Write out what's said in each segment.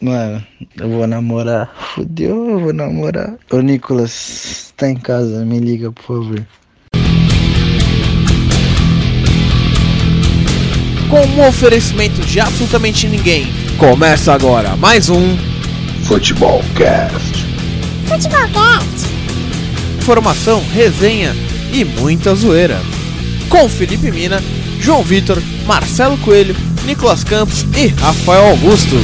Mano, eu vou namorar. Fudeu, eu vou namorar. Ô Nicolas, tá em casa, me liga, por favor. Com um oferecimento de absolutamente ninguém. Começa agora mais um Futebol Cast. Informação, resenha e muita zoeira. Com Felipe Mina, João Vitor, Marcelo Coelho, Nicolas Campos e Rafael Augusto.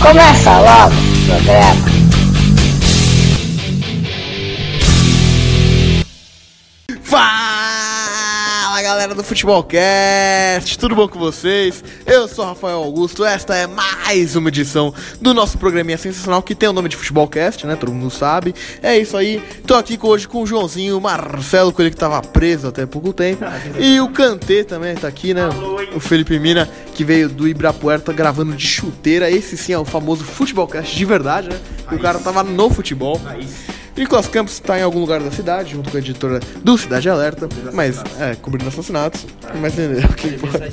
Começa logo o programa. Fala galera do Futebolcast, tudo bom com vocês? Eu sou Rafael Augusto, esta é mais uma edição do nosso programinha sensacional que tem o nome de Futebolcast, né? Todo mundo sabe. É isso aí, tô aqui hoje com o Joãozinho, o Marcelo, com ele que tava preso até pouco tempo, e o Kantê também tá aqui, né? O Felipe Mina, que veio do Ibirapuera, tá gravando de chuteira. Esse sim é o famoso Futebolcast de verdade, né? O cara tava no futebol. Nicolas Campos está em algum lugar da cidade, junto com a editora do Cidade Alerta, mas é, cobrindo assassinatos. Mas entendeu? Que porra.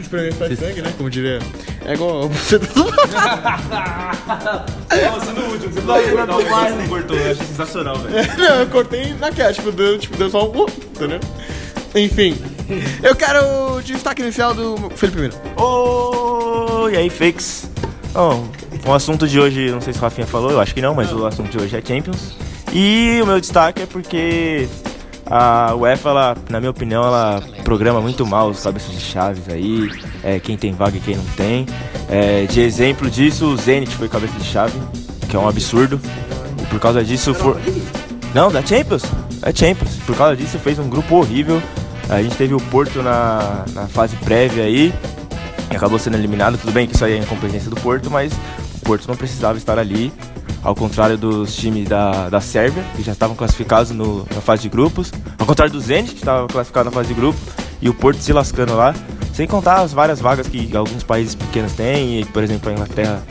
Espremer sai sangue, né? Como diria. É igual você do. Nossa, no último, você falou que cortou mais, não cortou. Eu achei sensacional, velho. Não, eu cortei na cat, tipo, deu, tipo, deu só um. uh, Entendeu? Enfim. Eu quero o destaque inicial do Felipe Mira. Ô, e aí, fakes? Bom, o assunto de hoje, não sei se o Rafinha falou, eu acho que não, mas o assunto de hoje é Champions. E o meu destaque é porque a UEFA, ela, na minha opinião, ela programa muito mal os cabeças de chaves aí, é, quem tem vaga e quem não tem. É, de exemplo disso, o Zenit foi cabeça de chave, que é um absurdo. E por causa disso. Não, da Champions. É Champions. Por causa disso, fez um grupo horrível. A gente teve o Porto na, na fase prévia aí. E acabou sendo eliminado. Tudo bem que isso aí é incompetência do Porto, mas o Porto não precisava estar ali. Ao contrário dos times da, da Sérvia, que já estavam classificados no, na fase de grupos. Ao contrário do Zenit, que estava classificado na fase de grupo. E o Porto se lascando lá. Sem contar as várias vagas que alguns países pequenos têm. E, por exemplo, a Inglaterra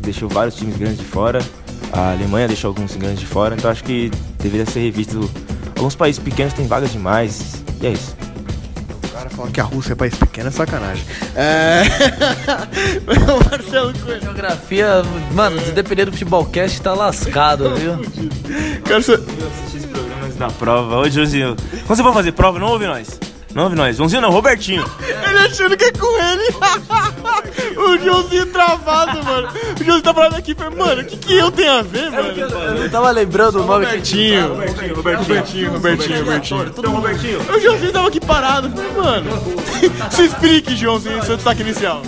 deixou vários times grandes de fora. A Alemanha deixou alguns grandes de fora. Então acho que deveria ser revisto. Alguns países pequenos têm vagas demais. E é isso. Cara falando que a Rússia é país pequeno é sacanagem. É. Marcelo Coelho. Geografia, mano, se depender do futebolcast, tá lascado, viu? Quero ser. Eu assisti os programas da prova. Ô, Joãozinho. Quando você for fazer prova, não ouve nós. Não nós. Joãozinho não, Robertinho. Ele achando que é com ele. o Joãozinho travado, mano. O Joãozinho tá falando aqui, falei, mano, o que, que eu tenho a ver, mano? Eu não tava lembrando o nome Robertinho. Robertinho, Robertinho, Robertinho, Robertinho. Então, Robertinho. O Joãozinho tava aqui parado, falei, mano. Se explique, Joãozinho, seu destaque inicial.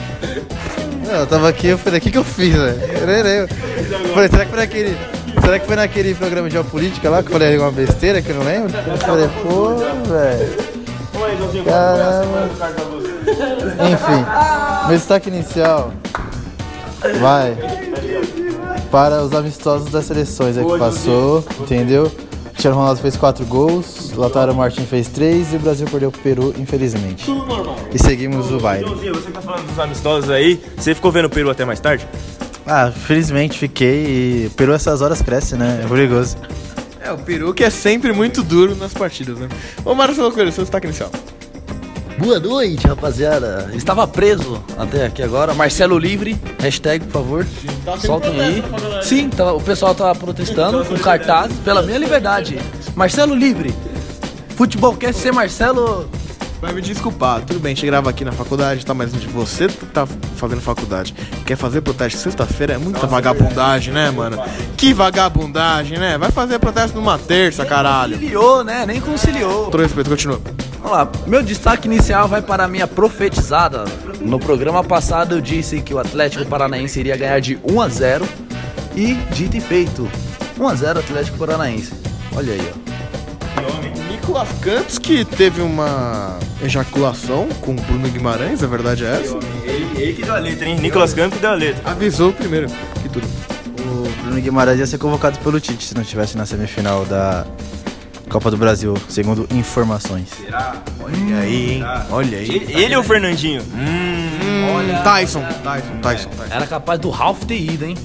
Eu tava aqui, eu falei, o que que eu fiz, velho? Falei, será que foi naquele... Será que foi naquele programa de geopolítica lá que eu falei alguma besteira que eu não lembro? Eu falei, pô, velho. Oi, Joãozinho. Caramba. Enfim, meu destaque inicial vai para os amistosos das seleções aí que passou, entendeu? Cristiano Ronaldo fez 4 gols, Lautaro Martin fez 3 e o Brasil perdeu pro Peru, infelizmente. E seguimos o baile. Joãozinho, você tá falando dos amistosos aí. Você ficou vendo o Peru até mais tarde? Ah, felizmente fiquei e o Peru essas horas cresce, né? É perigoso. É, o peru que é sempre muito duro nas partidas, né? Ô, Marcelo Coelho, seu destaque inicial. Boa noite, rapaziada. Estava preso até aqui agora. Marcelo Livre, hashtag, por favor. Soltem aí. Sim, tá- o pessoal tá protestando com cartaz pela minha liberdade. Marcelo Livre. Futebol quer ser Marcelo. Vai me desculpar, tudo bem, a gente grava aqui na faculdade, tá? Mas onde você tá fazendo faculdade, quer fazer protesto sexta-feira, é muita vagabundagem, né, mano? Que vagabundagem, né? Vai fazer protesto numa terça, caralho. Conciliou, né? Nem conciliou. Todo respeito, continua. Vamos lá, meu destaque inicial vai para a minha profetizada. No programa passado eu disse que o Atlético Paranaense iria ganhar de 1 a 0 e dito e feito. 1 a 0 Atlético Paranaense. Olha aí, ó. Nicolas Campos, que teve uma ejaculação com o Bruno Guimarães, a verdade é essa. Ele, ele que deu a letra, hein? Nicolas Campos deu a letra. Avisou primeiro que tudo. O Bruno Guimarães ia ser convocado pelo Tite se não estivesse na semifinal da Copa do Brasil, segundo informações. Olha aí, hein? Olha aí. Ele, ele ou o Fernandinho? Hum. Hum, Tyson, Tyson, Tyson, Tyson. Era capaz do Ralph ter ido, hein?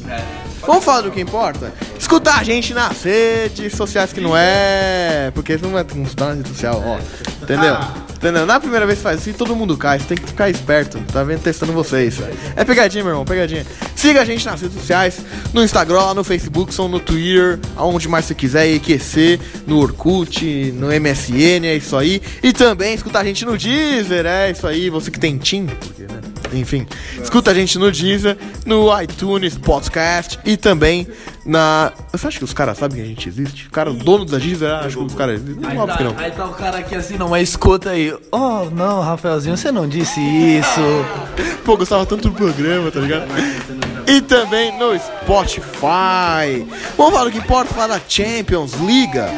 Vamos falar do que importa? Escutar a gente nas redes sociais que não é. Porque não é está na rede social, ó. Entendeu? Entendeu? Na primeira vez que faz assim, todo mundo cai. Você tem que ficar esperto. Tá vendo? Testando vocês. É pegadinha, meu irmão, pegadinha. Siga a gente nas redes sociais, no Instagram, no Facebook, são no Twitter, aonde mais você quiser, EQC, no Orkut, no MSN, é isso aí. E também escuta a gente no Deezer, é isso aí. Você que tem Tim, porque, né? enfim, escuta a gente no Deezer, no iTunes Podcast e também na. Você acha que os caras sabem que a gente existe? O cara, o dono da Deezer, acho que os caras existem. Aí Óbvio que tá, não. aí tá o cara aqui assim, não, mas escuta aí. Oh, não, Rafaelzinho, você não disse isso. Pô, gostava tanto do programa, tá ligado? E também no Spotify. Vamos falar do que importa, falar da Champions Liga.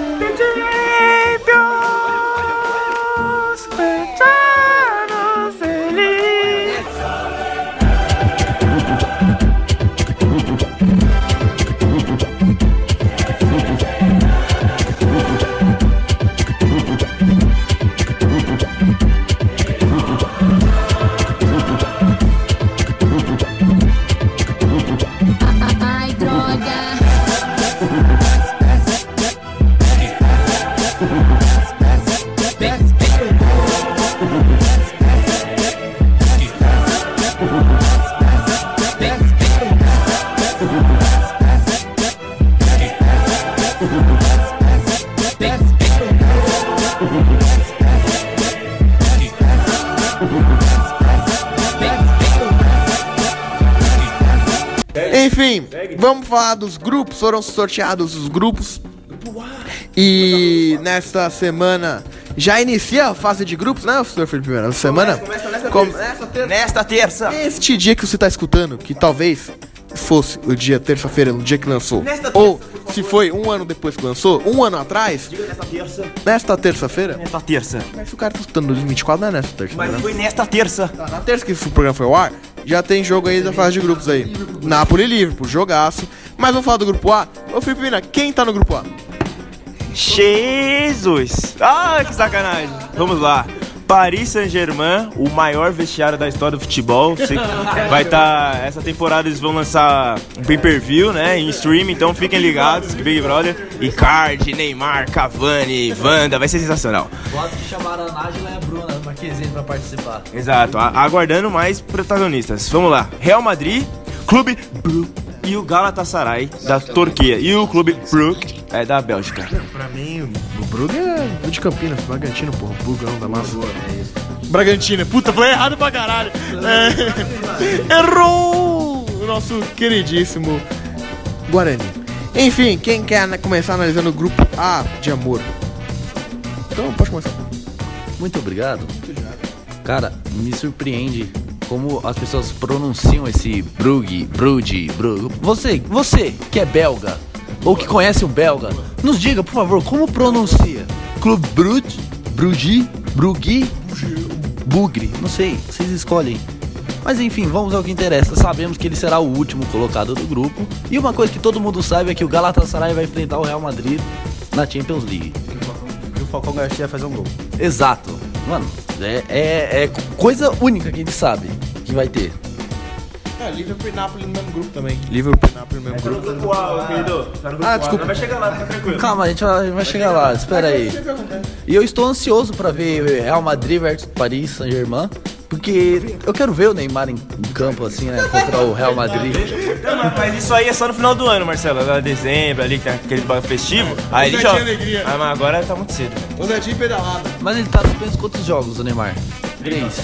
Falar dos grupos. Foram sorteados os grupos. E nesta semana já inicia a fase de grupos, né, Sr. Felipe? Primeira semana? Com- nessa terça. Nesta terça. Este dia que você tá escutando, que talvez fosse o dia terça-feira, no dia que lançou, Nesta terça. ou se foi um ano depois que lançou, um ano atrás, Nesta terça. nesta terça-feira, Nesta terça. mas se o cara tá escutando 2024, não é nesta terça, Mas né? foi nesta terça. Tá, na terça que esse programa foi ao ar, já tem jogo aí da fase de grupos aí. Napoli e Liverpool, jogaço. Mas vamos falar do grupo A. Ô Felipe Mina, quem tá no grupo A? Jesus! Ah, que sacanagem! Vamos lá. Paris Saint-Germain, o maior vestiário da história do futebol. Vai estar. essa temporada eles vão lançar um pay-per-view, né? Em streaming, então fiquem ligados. que Big Brother. Icardi, Neymar, Cavani, Wanda, vai ser sensacional. Boatos que chamaram a Nájila e a Bruna Marquezine pra participar. Exato, aguardando mais protagonistas. Vamos lá. Real Madrid, Clube Brugge e o Galatasaray da Turquia. E o Clube Brugge é da Bélgica. Pra mim, o Brugge é de Campinas, Bragantino, porra. Brugão da massa. Bragantina, puta, falei errado pra caralho. É. Errou! O nosso queridíssimo Guarani. Enfim, quem quer começar analisando o grupo A de amor? Então, pode começar. Muito obrigado. Cara, me surpreende como as pessoas pronunciam esse Brugge, Brugge, Brugge. Você, você que é belga ou que conhece o belga, nos diga, por favor, como pronuncia? Clube Brugge, Brugge, Brugge, Bugre, não sei, vocês escolhem. Mas enfim, vamos ao que interessa. Sabemos que ele será o último colocado do grupo. E uma coisa que todo mundo sabe é que o Galatasaray vai enfrentar o Real Madrid na Champions League. E o Falcão Garcia vai fazer um gol. Exato. Mano, é, é, é coisa única que a gente sabe que vai ter. É, Liverpool e Napoli no mesmo grupo também. Liverpool e Napoli no mesmo grupo. Ah, desculpa. Vai chegar lá, fica tranquilo. Calma, a gente vai, vai chegar lá, espera aí. E eu estou ansioso pra ver Real Madrid versus Paris Saint-Germain, porque eu quero ver o Neymar em, em campo assim, né, contra o Real Madrid. Não, mas- mas isso aí é só no final do ano, Marcelo. Lá dezembro, ali, que tem aquele bagulho festivo. Aí ele joga. alegria. Ah, mas agora tá muito cedo. O Nedinho pedalada. Mas ele tá suspenso quantos jogos, o Neymar? Três.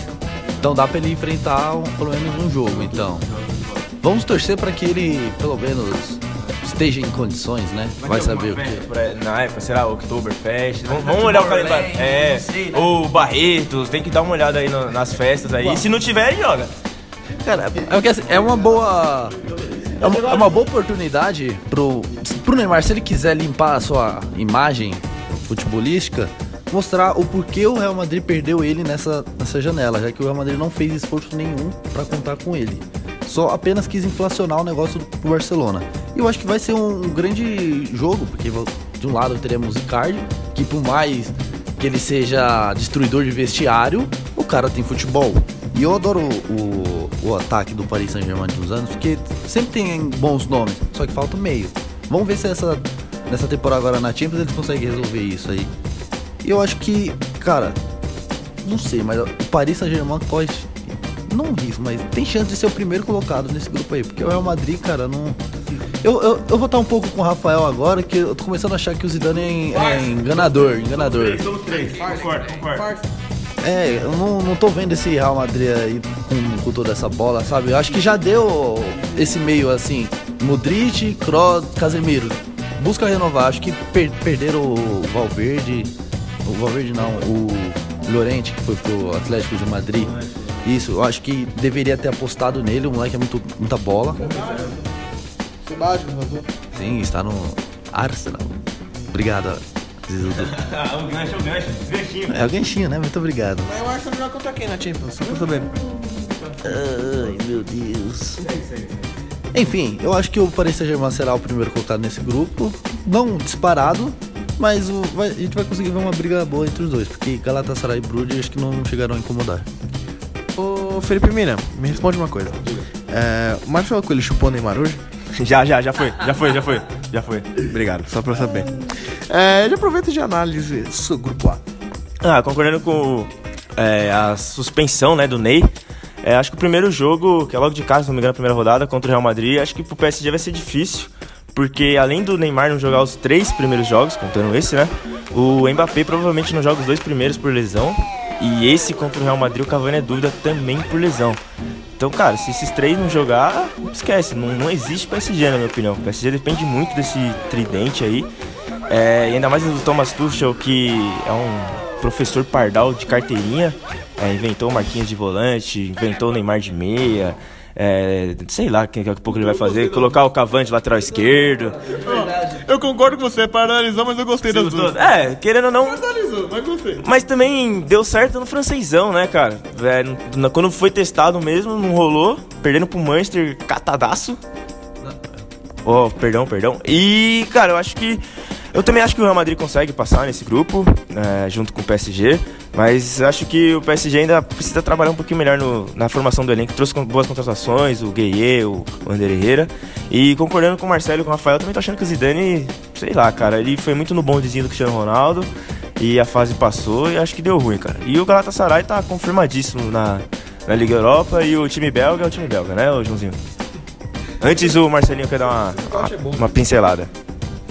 Então dá pra ele enfrentar um- pelo menos um jogo, então. Vamos torcer pra que ele, pelo menos, esteja em condições, né? Vai saber o quê. Por aí, Na época, será Oktoberfest. Vamos, vamos olhar o calendário. É, ou Barretos, tem que dar uma olhada aí no- nas festas aí. Se não tiver, joga. Cara, é, assim, é uma boa. É uma, é uma boa oportunidade pro, pro Neymar, se ele quiser limpar a sua imagem futebolística, mostrar o porquê o Real Madrid perdeu ele nessa, nessa janela, já que o Real Madrid não fez esforço nenhum pra contar com ele. Só apenas quis inflacionar o negócio do Barcelona. E eu acho que vai ser um, um grande jogo, porque de um lado teremos Icardi, que por mais que ele seja destruidor de vestiário, o cara tem futebol. E eu adoro o, o ataque do Paris Saint-Germain de uns anos, porque sempre tem bons nomes, só que falta o meio. Vamos ver se essa, nessa temporada agora na Champions eles conseguem resolver isso aí. E eu acho que, cara, não sei, mas o Paris Saint-Germain pode. Não risco, mas tem chance de ser o primeiro colocado nesse grupo aí. Porque o Real Madrid, cara, não. Eu, eu, eu vou estar um pouco com o Rafael agora, que eu tô começando a achar que o Zidane é, é enganador, enganador. Somos três, concordo, concordo. É, eu não, não tô vendo esse Real Madrid aí com, com toda essa bola, sabe? Eu acho que já deu esse meio assim, Modric, Kroos, Casemiro. Busca renovar, acho que per perderam o Valverde, o Valverde não, o Llorente, que foi pro Atlético de Madrid. Isso, eu acho que deveria ter apostado nele, o moleque é muito, muita bola. Sebastião, vazou. Sim, está no Arsenal. Obrigado, Zizudo. Ah, um gancho, um gancho. Ganchinho. É o ganchinho, né? Muito obrigado. Mas o Arsenal joga contra quem na Champions? Só pra saber. Ai, meu Deus. Enfim, eu acho que o Paris Saint-Germain será o primeiro colocado nesse grupo. Não disparado, mas o- vai- a gente vai conseguir ver uma briga boa entre os dois. Porque Galatasaray e Brugge acho que não chegaram a incomodar. Ô, Felipe Mina, me responde uma coisa. É, o Marcelo Coelho chupou o Neymar hoje? Já, já, já foi, já foi, já foi, já foi. Obrigado, só pra saber. É, já aproveita de análise seu grupo A. Ah, concordando com é, a suspensão né, do Ney, é, acho que o primeiro jogo, que é logo de casa, se não me engano, a primeira rodada contra o Real Madrid, acho que pro PSG vai ser difícil, porque além do Neymar não jogar os três primeiros jogos, contando esse, né, o Mbappé provavelmente não joga os dois primeiros por lesão, e esse contra o Real Madrid, o Cavani é dúvida também por lesão. Então, cara, se esses três não jogar, esquece, não, não existe PSG, na minha opinião. O PSG depende muito desse tridente aí. É, e ainda mais do Thomas Tuchel, que é um professor pardal de carteirinha. É, inventou o Marquinhos de volante, inventou o Neymar de meia. É, sei lá o que daqui a pouco ele vai fazer. Colocar o Cavani de lateral esquerdo. Eu concordo com você, paralisou, mas eu gostei das duas. É, querendo ou não, Paralisou, mas gostei. mas também deu certo no francesão, né, cara? É, quando foi testado mesmo, não rolou. Perdendo pro Manchester, catadaço. Oh, perdão, perdão. E, cara, eu acho que. Eu também acho que o Real Madrid consegue passar nesse grupo, é, junto com o PSG. Mas acho que o PSG ainda precisa trabalhar um pouquinho melhor no- na formação do elenco. Trouxe boas contratações, o Gueye, o Ander Herrera. E concordando com o Marcelo e com o Rafael, também tô achando que o Zidane, sei lá, cara, ele foi muito no bondezinho do Cristiano Ronaldo. E a fase passou e acho que deu ruim, cara. E o Galatasaray tá confirmadíssimo na, na Liga Europa e o time belga é o time belga, né, Joãozinho? Antes o Marcelinho quer dar uma, uma, uma pincelada.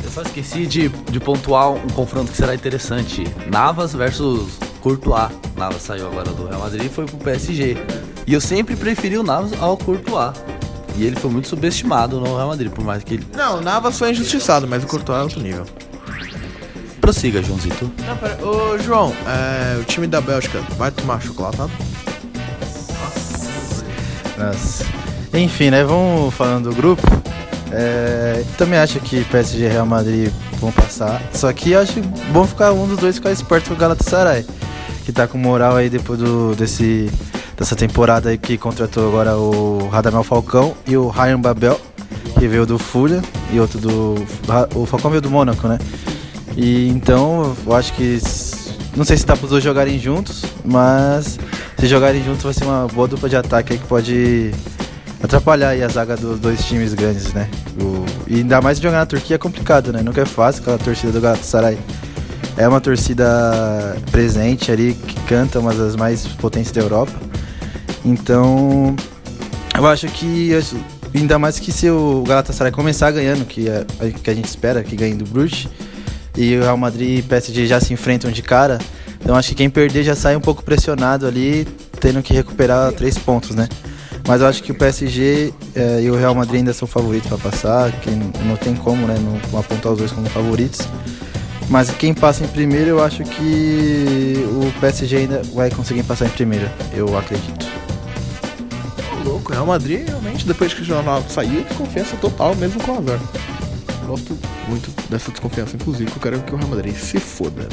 Eu só esqueci de, de pontuar um confronto que será interessante. Navas versus Courtois. Navas saiu agora do Real Madrid e foi pro PSG. E eu sempre preferi o Navas ao Courtois. E ele foi muito subestimado no Real Madrid, por mais que ele... Não, o Navas foi injustiçado, mas o Courtois é outro nível. Prossiga, Joãozito. Não, pera, ô João, é, o time da Bélgica vai tomar chocolatado? Nossa. Enfim, né? Vamos falando do grupo. É, também acho que PSG e Real Madrid vão passar. Só que eu acho bom ficar um dos dois ficar esperto com o Galatasaray. Que tá com moral aí depois do, desse, dessa temporada aí que contratou agora o Radamel Falcão e o Ryan Babel, que veio do Fulham, e outro do. O Falcão veio do Mônaco, né? E então eu acho que. Não sei se dá pros dois jogarem juntos, mas se jogarem juntos vai ser uma boa dupla de ataque aí que pode atrapalhar aí a zaga dos dois times grandes, né? O- e ainda mais jogar na Turquia é complicado, né? Nunca é fácil aquela torcida do Galatasaray. É uma torcida presente ali, que canta uma das mais potentes da Europa. Então, eu acho que, ainda mais que se o Galatasaray começar ganhando, que, é, que a gente espera que ganhe do Bruges, e o Real Madrid e PSG já se enfrentam de cara, então acho que quem perder já sai um pouco pressionado ali, tendo que recuperar três pontos, né? Mas eu acho que o PSG eh, e o Real Madrid ainda são favoritos para passar, que não tem como, né, não apontar os dois como favoritos. Mas quem passa em primeiro, eu acho que o PSG ainda vai conseguir passar em primeiro, eu acredito. Louco, o Real Madrid realmente, depois que o jornal saiu, desconfiança total, mesmo com o azar. Gosto muito dessa desconfiança, inclusive, que eu quero que o Real Madrid se foda.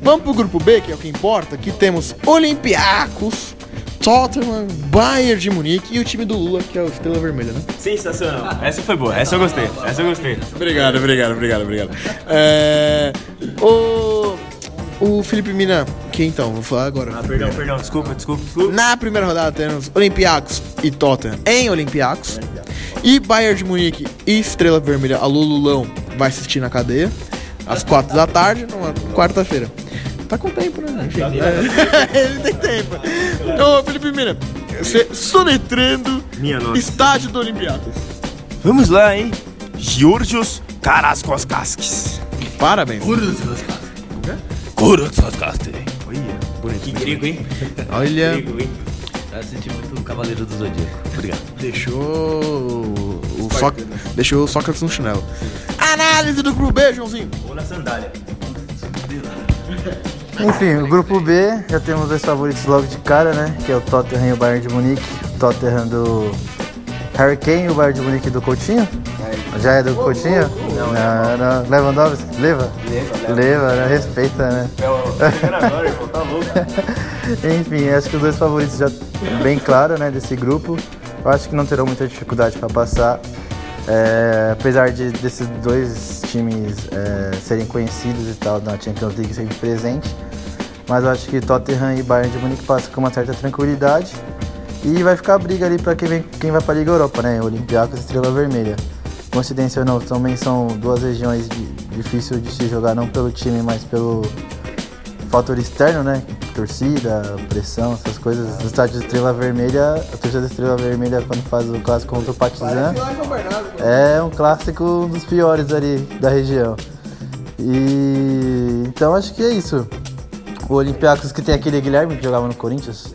Vamos pro grupo B, que é o que importa. Aqui temos Olympiacos, Tottenham, Bayern de Munique e o time do Lula, que é o Estrela Vermelha, né? Sensacional. Essa foi boa, essa eu gostei, essa eu gostei. Obrigado, obrigado, obrigado, obrigado. É, o, o Felipe Mina, que então, vou falar agora. Ah, perdão, perdão, desculpa, desculpa, desculpa. Na primeira rodada temos Olympiacos e Tottenham em Olympiacos. E Bayern de Munique e Estrela Vermelha, a Lululão, vai assistir na cadeia. Às quatro da tarde, numa quarta-feira. Tá com tempo, né? Enfim, é, ele tem tempo. Ô, Felipe Mira, você soletrando Minha nossa. estádio do Olympiacos. Vamos lá, hein? Georgios Karaskos Parabéns. Kurotsukaste. Que grego, hein? Olha, Grego, hein? Eu assisti muito o Cavaleiro do Zodíaco. Obrigado. deixou o, Só... deixou o Sócrates no chinelo. Análise do grupo B, Joãozinho. Ou na sandália. Enfim, o grupo B, já temos dois favoritos logo de cara, né? Que é o Tottenham e o Bayern de Munique. O Tottenham do Harry Kane e o Bayern de Munique do Coutinho. Já é do Coutinho? Não, não. Lewandowski? Leva? Leva, leva. né? Respeita, né? agora, irmão, tá louco. Enfim, acho que os dois favoritos já bem claro, né, desse grupo. Eu acho que não terão muita dificuldade para passar. É, apesar de desses dois times é, serem conhecidos e tal na Champions League sempre presente, mas eu acho que Tottenham e Bayern de Munique passam com uma certa tranquilidade e vai ficar a briga ali para quem, quem vai para a Liga Europa, né? Olympiacos e Estrela Vermelha. Coincidência ou não, também são duas regiões de, difícil de se jogar não pelo time, mas pelo fator externo, né? Torcida, pressão, essas coisas. No estádio de Estrela Vermelha, a torcida da Estrela Vermelha, quando faz o clássico contra o Partizan, é um clássico um dos piores ali da região. E então acho que é isso. O Olympiacos que tem aquele Guilherme que jogava no Corinthians.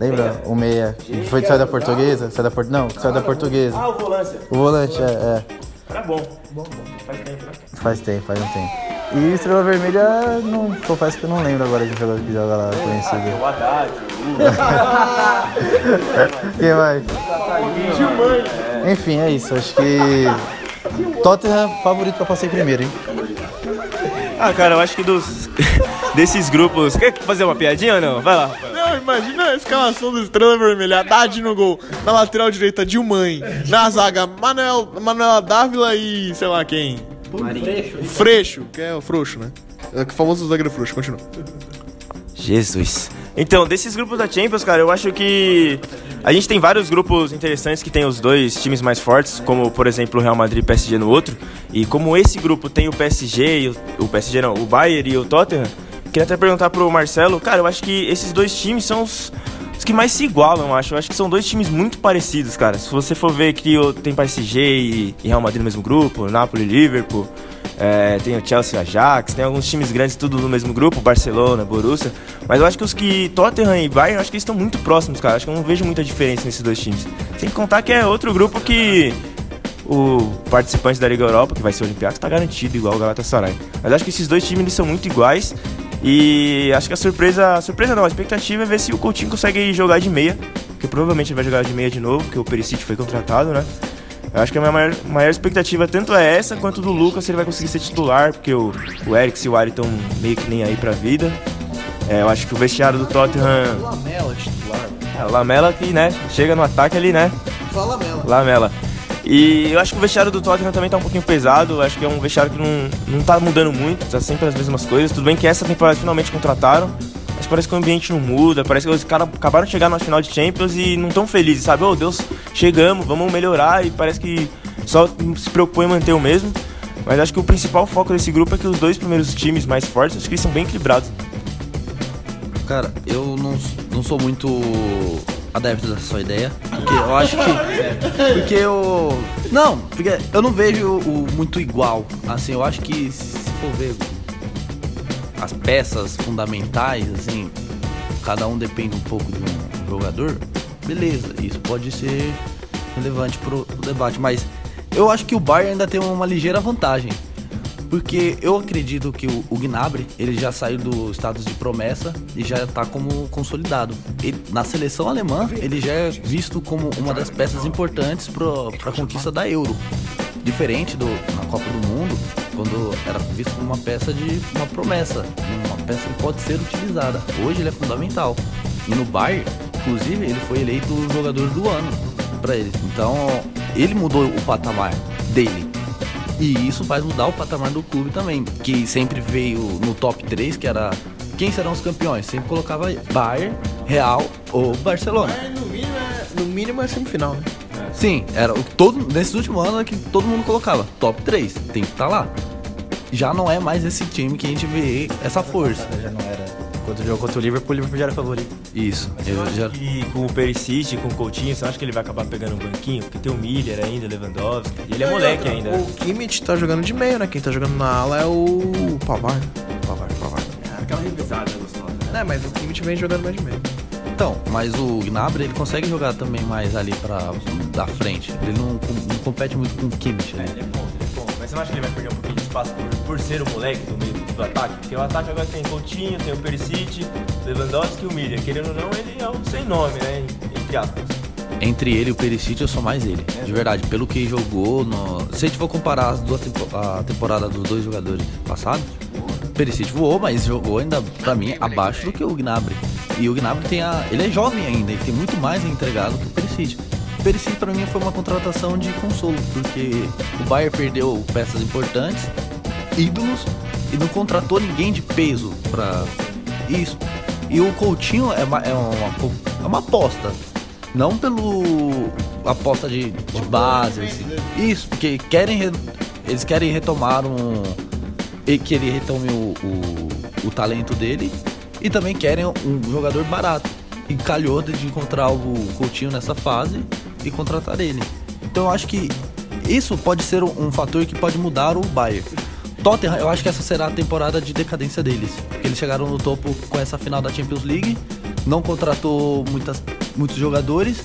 Lembra? O meia. que Foi de sair da portuguesa? Sai da port... Não, que saiu da portuguesa. Ah, o volância. O volante, é, é. Era bom. Bom, bom. Faz tempo, né? Faz tempo, faz um tempo. E Estrela Vermelha, não, confesso que eu não lembro agora de jogador que joga lá conhecido. O Haddad, Quem mais? Enfim, é isso. Acho que. Tottenham favorito pra passar em primeiro, hein? Ah, cara, eu acho que dos... desses grupos... Quer fazer uma piadinha ou não? Vai lá. Não, imagina a escalação do Estrela Vermelha. Haddad no gol. Na lateral direita, Dilmãe. Na zaga, Manuel, Manuela Dávila e sei lá quem. Freixo, que é o Frouxo, né? É o famoso zagueiro Frouxo, continua. Jesus. Então, desses grupos da Champions, cara, eu acho que a gente tem vários grupos interessantes que tem os dois times mais fortes, como por exemplo o Real Madrid e o PSG no outro. E como esse grupo tem o PSG e o, o PSG não, o Bayern e o Tottenham, queria até perguntar pro Marcelo, cara, eu acho que esses dois times são os, os que mais se igualam, eu acho. Eu acho que são dois times muito parecidos, cara. Se você for ver que tem PSG e, Real Madrid no mesmo grupo, Napoli e Liverpool, é, tem o Chelsea Ajax, tem alguns times grandes tudo no mesmo grupo, Barcelona, Borussia. Mas eu acho que os que Tottenham e Bayern, eu acho que eles estão muito próximos, cara. Acho que eu não vejo muita diferença nesses dois times. Que contar que é outro grupo que o participante da Liga Europa, que vai ser o Olympiacos, tá garantido igual o Galatasaray. Mas acho que esses dois times eles são muito iguais. E acho que a surpresa, a surpresa não, a expectativa é ver se o Coutinho consegue jogar de meia, que provavelmente ele vai jogar de meia de novo, porque o Perisic foi contratado, né? Eu acho que a minha maior, maior expectativa tanto é essa quanto do Lucas, se ele vai conseguir ser titular, porque o, o Eric e o Ari estão meio que nem aí pra vida. É, eu acho que o vestiário do Tottenham. Lamela titular. É, o Lamela que, né, chega no ataque ali, né? Só Lamela. Lamela. E eu acho que o vestiário do Tottenham também tá um pouquinho pesado. Eu acho que é um vestiário que não, não tá mudando muito, tá sempre as mesmas coisas. Tudo bem que essa temporada finalmente contrataram, mas parece que o ambiente não muda. Parece que os caras acabaram de chegar na final de Champions e não tão felizes, sabe? Oh, Deus, chegamos, vamos melhorar. E parece que só se preocupou em manter o mesmo. Mas acho que o principal foco desse grupo é que os dois primeiros times mais fortes, acho que eles são bem equilibrados. Cara, eu não, não sou muito adepto dessa sua ideia. Porque eu acho que. Porque eu. Não, porque eu não vejo o muito igual. Assim, eu acho que se for ver as peças fundamentais, assim, cada um depende um pouco de um jogador, beleza, isso pode ser relevante pro debate. Mas eu acho que o Bayern ainda tem uma ligeira vantagem. Porque eu acredito que o, Gnabry, ele já saiu do status de promessa e já tá como consolidado. Ele- na seleção alemã, ele já é visto como uma das peças importantes para a conquista da Euro. Diferente do na Copa do Mundo, quando era visto como uma peça de uma promessa, uma peça que pode ser utilizada. Hoje ele é fundamental. E no Bayern, inclusive, ele foi eleito o jogador do ano para ele. Então, ele mudou o patamar dele. E isso faz mudar o patamar do clube também, que sempre veio no top 3, que era quem serão os campeões? Sempre colocava Bayern, Real ou Barcelona. No mínimo, é, no mínimo é semifinal, né? Sim, era o todo nesses últimos anos é que todo mundo colocava top 3, tem que estar lá. já não é mais esse time que a gente vê essa força. Já não era. Quando jogou contra o Liverpool, o Liverpool já era favorito. Isso. Eu já... E com o Perisic, com o Coutinho, você acha que ele vai acabar pegando um banquinho? Porque tem o Miller ainda, Lewandowski. E ele é moleque ainda. O Kimmich tá jogando de meio, né? Quem tá jogando na ala é o Pavar. Pavar, Pavar. Aquela revisada gostosa. É, mas o Kimmich vem jogando mais de meio. Então, mas o Gnabry ele consegue jogar também mais ali pra da frente. Ele não, não compete muito com o Kimmich. É, Né? ele é bom, ele é bom. Mas você não acha que ele vai perder um por, por ser o moleque do meio do ataque? Porque o ataque agora tem Coutinho, tem o Perisic, Lewandowski e o Miller. Querendo ou não, ele é um sem nome, né? Entre aspas. Entre ele e o Perisic, eu sou mais ele. De verdade, pelo que jogou. No... Se a gente for comparar as duas tempo... a temporada dos dois jogadores passados, o Perisic voou, mas jogou ainda, pra mim, abaixo do que o Gnabry. E o Gnabry tem a. Ele é jovem ainda, ele tem muito mais a entregar do que o Perisic. O Perisic, pra mim, foi uma contratação de consolo, porque o Bayern perdeu peças importantes, ídolos, e não contratou ninguém de peso pra isso. E o Coutinho é uma, é uma, é uma aposta. Não pelo aposta de, de base, assim. Isso, porque querem re- eles querem retomar um. E que ele retome o, o, o talento dele. E também querem um jogador barato. E calhou de encontrar o Coutinho nessa fase e contratar ele. Então eu acho que isso pode ser um, um fator que pode mudar o Bayern. Tottenham, eu acho que essa será a temporada de decadência deles. Porque eles chegaram no topo com essa final da Champions League, não contratou muitas, muitos jogadores.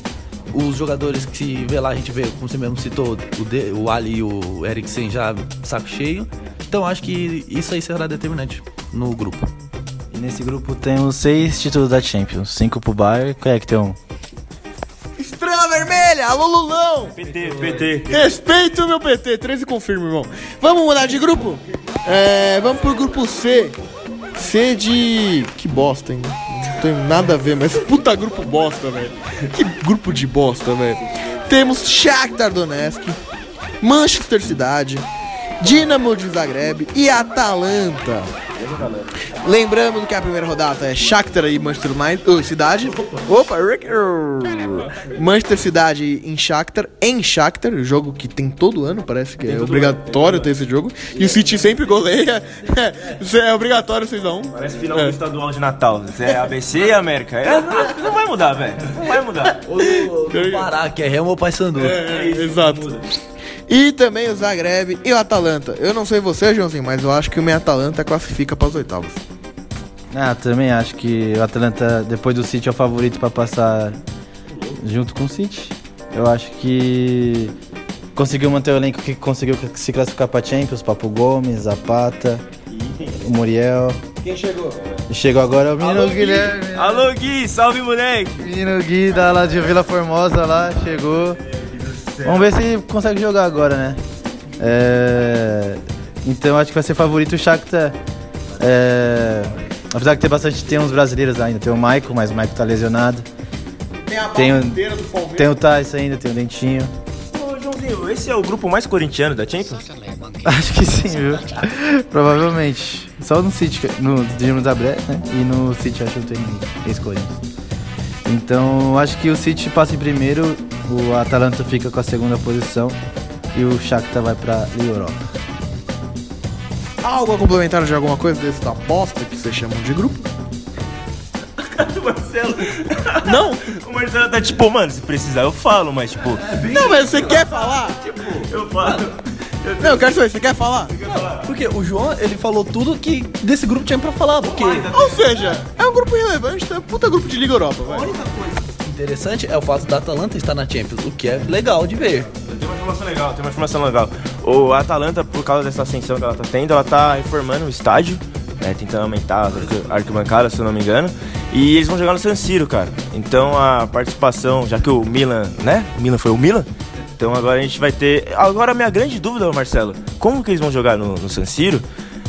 Os jogadores que se vê lá, a gente vê, como você mesmo citou, o, De, o Ali e o Eriksen já saco cheio. Então acho que isso aí será determinante no grupo. E nesse grupo temos seis títulos da Champions. Cinco pro Bayern. Qual é que tem um? Vermelha, alô Lulão! PT, PT. Respeito o meu PT, 13 confirma, irmão. Vamos mudar de grupo? É, vamos pro grupo C. C de. Que bosta, hein? Não tem nada a ver, mas puta grupo bosta, velho. Que grupo de bosta, velho. Temos Shakhtar Donetsk, Manchester Cidade, Dinamo de Zagreb e Atalanta. Lembrando que a primeira rodada é Shakhtar e Manchester United, oh, Cidade. Opa, Rick- Manchester Cidade em Shakhtar, em Shakhtar, jogo que tem todo ano, parece que é obrigatório ter esse jogo. E o City sempre goleia. Isso é obrigatório 6x1. Parece final do estadual de Natal. Isso é ABC e América. É, não, vai mudar, velho. Não vai mudar. Vou parar, que é Real ou Paysandu. É, exato. E também o Zagreb e o Atalanta. Eu não sei você, Joãozinho, mas eu acho que o meu Atalanta classifica para as oitavas. Ah, também acho que o Atlanta, depois do City, é o favorito pra passar junto com o City. Eu acho que conseguiu manter o elenco que conseguiu se classificar pra Champions, Papo Gomes, Zapata, o Muriel. Quem chegou? Chegou agora o menino Guilherme. Alô, Gui, salve, moleque. Menino Gui da lá de Vila Formosa lá, chegou. Vamos ver se consegue jogar agora, né? É, Então acho que vai ser favorito o Shakhtar. É... Apesar de ter bastante, tem uns brasileiros ainda. Tem o Michael, mas o Michael tá lesionado. Tem a Tem o- do Palmeiras. Tem o Tyson ainda, tem o Dentinho. Ô, Joãozinho, esse é o grupo mais corintiano da Champions? Acho que sim, viu? Provavelmente. Só no City, no Dinamo da Bré, né? E no City acho que não tem ex-Corinthians. Então acho que o City passa em primeiro, o Atalanta fica com a segunda posição e o Shakhtar vai pra Liga Europa. Algo a complementar de alguma coisa desse da bosta que vocês chamam de grupo? O Marcelo. Não? O Marcelo tá tipo, mano, se precisar eu falo, mas tipo, Não, mas você quer falar? eu falo. Não, eu quero saber, você quer falar? Porque o João, ele falou tudo que desse grupo tinha pra falar. Porque Ou seja, é um grupo irrelevante, é um puta grupo de Liga Europa, velho. Interessante é o fato da Atalanta estar na Champions, o que é legal de ver. Tem uma informação legal, tem uma informação legal. O Atalanta, por causa dessa ascensão que ela tá tendo, ela tá reformando o estádio, né, tentando aumentar as arqu- arquibancadas, se eu não me engano. E eles vão jogar no San Siro, cara. Então a participação, já que o Milan, né? O Milan foi o Milan. Então agora a gente vai ter. Agora a minha grande dúvida, Marcelo, como que eles vão jogar no, no San Siro?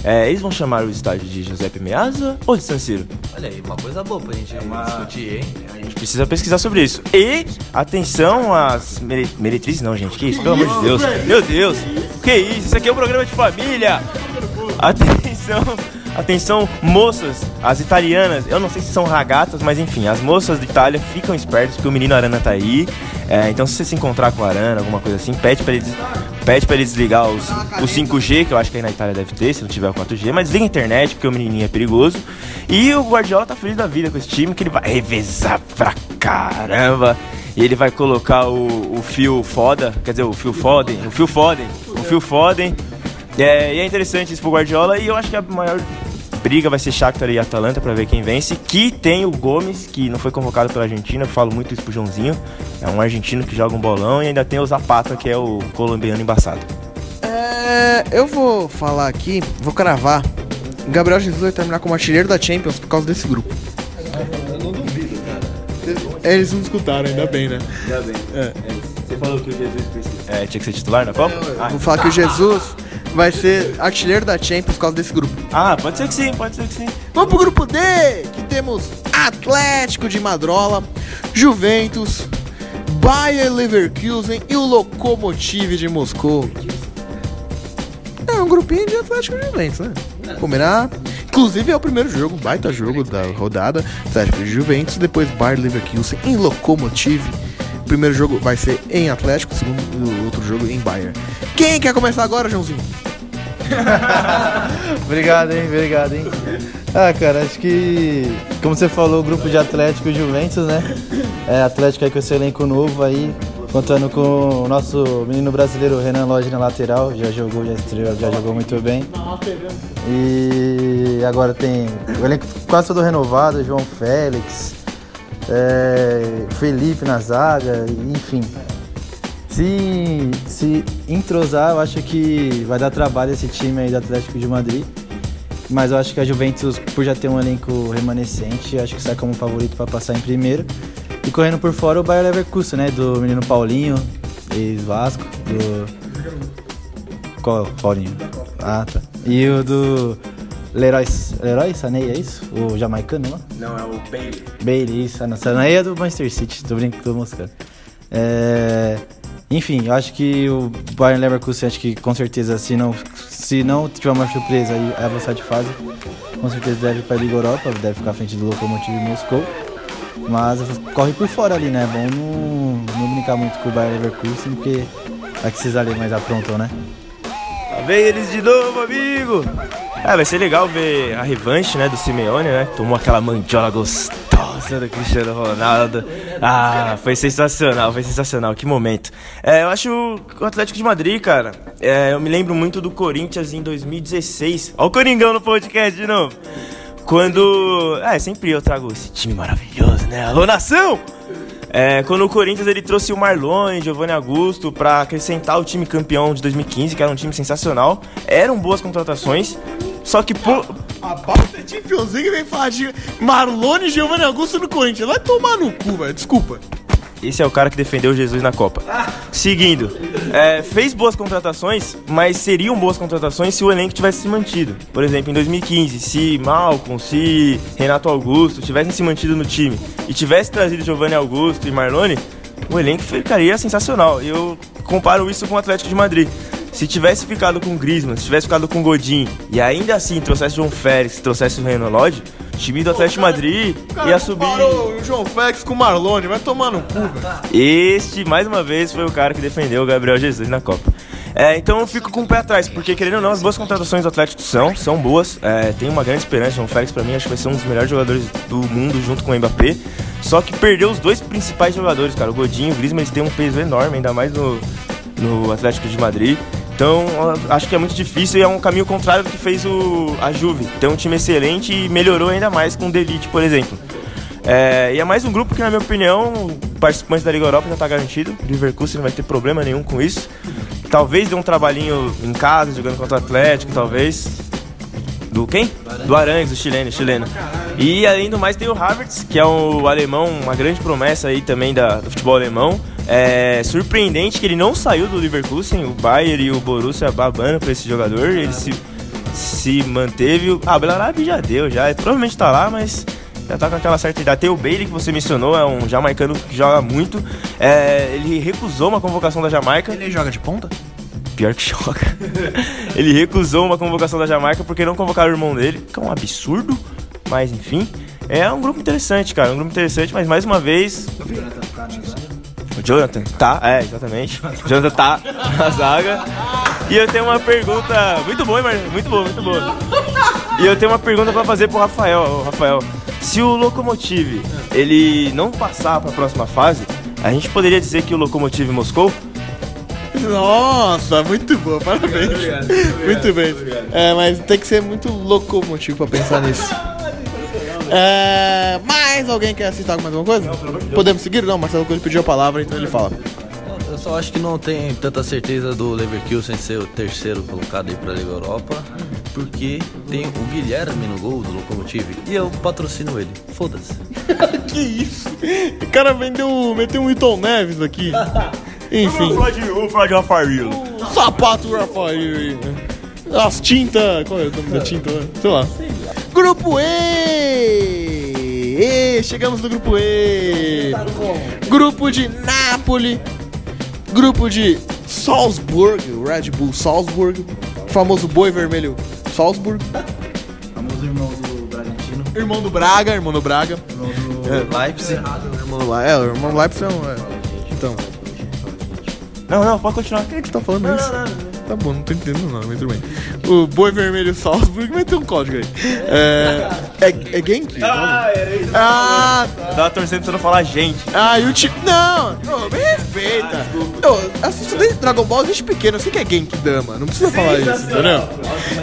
É, eles vão chamar o estádio de Giuseppe Meazza ou de San Siro? Olha aí, uma coisa boa pra gente discutir, hein? A gente precisa pesquisar sobre isso. E, atenção às mere- meretrizes, não, gente. Que isso? Pelo amor de Deus. Meu Deus. Que isso? Isso aqui é um programa de família. Atenção Atenção, moças, as italianas, eu não sei se são ragatas, mas enfim, as moças de Itália ficam espertas porque o menino Arana tá aí. É, então se você se encontrar com o Arana, alguma coisa assim, pede pra ele, pede pra ele desligar os, o 5G, que eu acho que aí na Itália deve ter, se não tiver o 4G, mas desliga a internet, porque o menininho é perigoso. E o Guardiola tá feliz da vida com esse time, que ele vai revezar pra caramba. E ele vai colocar o, o fio foda, quer dizer, o fio Foden, o fio Foden, o fio Foden. É, e é interessante isso pro Guardiola e eu acho que a maior briga vai ser Shakhtar e Atalanta pra ver quem vence. Que tem o Gomes, que não foi convocado pela Argentina, eu falo muito isso pro Joãozinho. É um argentino que joga um bolão e ainda tem o Zapata, que é o colombiano embaçado. É, eu vou falar aqui, vou cravar. Gabriel Jesus vai terminar como artilheiro da Champions por causa desse grupo. Eu não duvido, cara. Eles não escutaram, ainda bem, né? Ainda bem. Você falou que o Jesus precisa. É, tinha que ser titular na Copa? Ah, Vou falar que o Jesus vai ser artilheiro da Champions por causa desse grupo. ah, pode ser que sim, pode ser que sim. Vamos pro grupo D, que temos Atlético de Madrola, Juventus, Bayer Leverkusen e o Lokomotiv de Moscou. É um grupinho de Atlético e Juventus, né? Combinar. Inclusive é o primeiro jogo, baita jogo da rodada. Atlético e Juventus, depois Bayer Leverkusen em Lokomotiv. Primeiro jogo vai ser em Atlético, o segundo o outro jogo em Bayern. Quem quer começar agora, Joãozinho? Obrigado, hein? Obrigado, hein? Ah, cara, acho que, como você falou, o grupo de Atlético e Juventus, né? É, Atlético aí com esse elenco novo aí, contando com o nosso menino brasileiro Renan Lodge na lateral, já jogou, já estreou, já jogou muito bem. E agora tem o elenco quase todo renovado, João Félix, é, Felipe na zaga, enfim. Se, se entrosar, eu acho que vai dar trabalho esse time aí do Atlético de Madrid. Mas eu acho que a Juventus, por já ter um elenco remanescente, acho que sai como favorito para passar em primeiro. E correndo por fora o Bayer Leverkusen, né? Do menino Paulinho, ex-Vasco, do... Qual Paulinho? Ah, tá. E o do Leroy, Leroy Sané, é isso? O jamaicano lá? Não, é o Bailey. Bailey, isso. A nossa é do Manchester City, tô brincando, tô moscando. É, Enfim, eu acho que o Bayern Leverkusen, acho que com certeza, se não, se não tiver uma surpresa aí, é avançar de fase, com certeza deve ir pra Liga Europa, deve ficar à frente do Lokomotiv Moscou. Mas corre por fora ali, né? É bom não, não brincar muito com o Bayern Leverkusen, porque vai que esses ali mais aprontam, né? Lá vem eles de novo, amigo! É, vai ser legal ver a revanche, né, do Simeone, né? Tomou aquela mandiola gostosa do Cristiano Ronaldo. Ah, foi sensacional, foi sensacional, que momento. É, eu acho o Atlético de Madrid, cara, é, eu me lembro muito do Corinthians em 2016. Ó o Coringão no podcast de novo. Quando... É, sempre eu trago esse time maravilhoso, né? Alô, nação! É, quando o Corinthians ele trouxe o Marlon e Giovanni Augusto pra acrescentar o time campeão de 2015, que era um time sensacional. Eram boas contratações, só que por, A pauta é Champions League vem falar de Marlone e Giovanni Augusto no Corinthians. Vai tomar no cu, velho. Desculpa. Esse é o cara que defendeu Jesus na Copa. Seguindo, é, fez boas contratações, mas seriam boas contratações se o elenco tivesse se mantido. Por exemplo, em 2015, se Malcolm, se Renato Augusto tivessem se mantido no time e tivesse trazido Giovanni Augusto e Marlone, o elenco ficaria sensacional. Eu comparo isso com o Atlético de Madrid. Se tivesse ficado com o Griezmann, se tivesse ficado com o Godin e ainda assim trouxesse o João Félix, trouxesse o Renan Lodge, time do Atlético Madrid ia subir. O João Félix com o Marlone. Vai tomar no cu, velho. Este, mais uma vez, foi o cara que defendeu o Gabriel Jesus na Copa. É, então eu fico com o pé atrás, porque querendo ou não, as boas contratações do Atlético são, são boas. É, tem uma grande esperança. O Félix, pra mim, acho que vai ser um dos melhores jogadores do mundo junto com o Mbappé. Só que perdeu os dois principais jogadores, cara. O Godinho e o Griezmann, eles têm um peso enorme, ainda mais no, no Atlético de Madrid. Então, acho que é muito difícil e é um caminho contrário do que fez o, a Juve. Tem um time excelente e melhorou ainda mais com o Delite, por exemplo. É, e é mais um grupo que, na minha opinião, participantes da Liga Europa já está garantido. O Leverkusen não vai ter problema nenhum com isso. Talvez dê um trabalhinho em casa, jogando contra o Atlético, talvez. Do quem? Do Arangues, do chileno, chileno. E além do mais tem o Havertz, que é o alemão, uma grande promessa aí também da, do futebol alemão. É surpreendente que ele não saiu do Leverkusen, o Bayern e o Borussia babando pra esse jogador, ele se, se manteve. Ah, o Belarabi já deu, já, ele provavelmente tá lá, mas já tá com aquela certa idade. Tem o Bailey que você mencionou, é um jamaicano que joga muito. É, ele recusou uma convocação da Jamaica. Ele joga de ponta? pior que joga. ele recusou uma convocação da Jamaica porque não convocaram o irmão dele, que é um absurdo, mas enfim. É um grupo interessante, cara, um grupo interessante, mas mais uma vez. O Jonathan tá, é, exatamente. O Jonathan tá na zaga. E eu tenho uma pergunta muito boa, hein, Mar- muito boa, muito boa. E eu tenho uma pergunta pra fazer pro Rafael, Ô, Rafael. Se o Lokomotiv ele não passar pra próxima fase, a gente poderia dizer que o Lokomotiv Moscou Nossa, muito boa, parabéns. muito bem. É, mas tem que ser muito locomotivo pra pensar nisso. É, mais alguém quer citar mais alguma coisa? Podemos seguir? Não, Marcelo Coelho pediu a palavra, então ele fala. Eu só acho que não tem tanta certeza do Leverkusen ser o terceiro colocado aí pra Liga Europa, porque tem o Guilherme no gol do Lokomotiv e eu patrocino ele. Foda-se. Que isso? O cara vendeu, meteu um Ito Neves aqui. Enfim, falar de Rafael. sapato Rafael. aí. As tintas. Qual é o nome da tinta? Sei lá. Grupo E! E! Chegamos no grupo E! Grupo de Nápoles. Grupo de Salzburg, o Red Bull Salzburg. Famoso boi vermelho Salzburg. Famoso irmão do Bragantino, Irmão do Braga, irmão do Braga. irmão do Leipzig. Irmão do La- É, o irmão do Leipzig é um. é. Então. Não, não, pode continuar. Por que que você tá falando isso? Tá bom, não tô entendendo não, mas tudo bem. O Boi Vermelho Salzburg vai ter um código aí. É. É, é Genk? Ah, era isso. Ah, tá. Tava torcendo pra você não falar gente. Ah, e o time. Não! Ô, me respeita! Eu assisto desde Dragon Ball desde pequeno, eu sei que é Genkidama, não precisa falar isso, entendeu?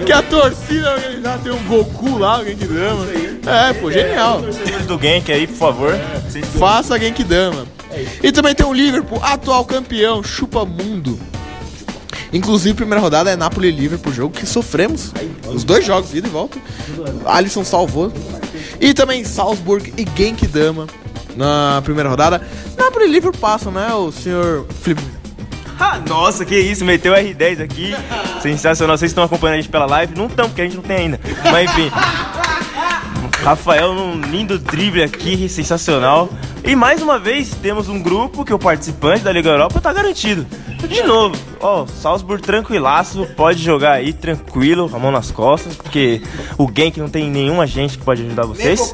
Que a torcida organizada tem um Goku lá, o Genkidama. É, pô, genial. Torcedores do Genk aí, por favor. Faça Genkidama. E também tem o Liverpool, atual campeão, chupa mundo. Inclusive, primeira rodada é Napoli e Liverpool, jogo que sofremos. Os dois jogos, ida e volta. Alisson salvou. E também Salzburg e Genkidama na primeira rodada. Napoli e Liverpool passam, né? O senhor Felipe. Ah, nossa, que isso, meteu R10 aqui. Sensacional. Vocês estão acompanhando a gente pela live? Não estão, porque a gente não tem ainda. Mas enfim. Rafael num lindo drible aqui, sensacional. E mais uma vez temos um grupo que o participante da Liga Europa tá garantido. De novo, ó, Salzburg tranquilaço, pode jogar aí tranquilo, com a mão nas costas, porque o Genk não tem nenhuma gente que pode ajudar vocês.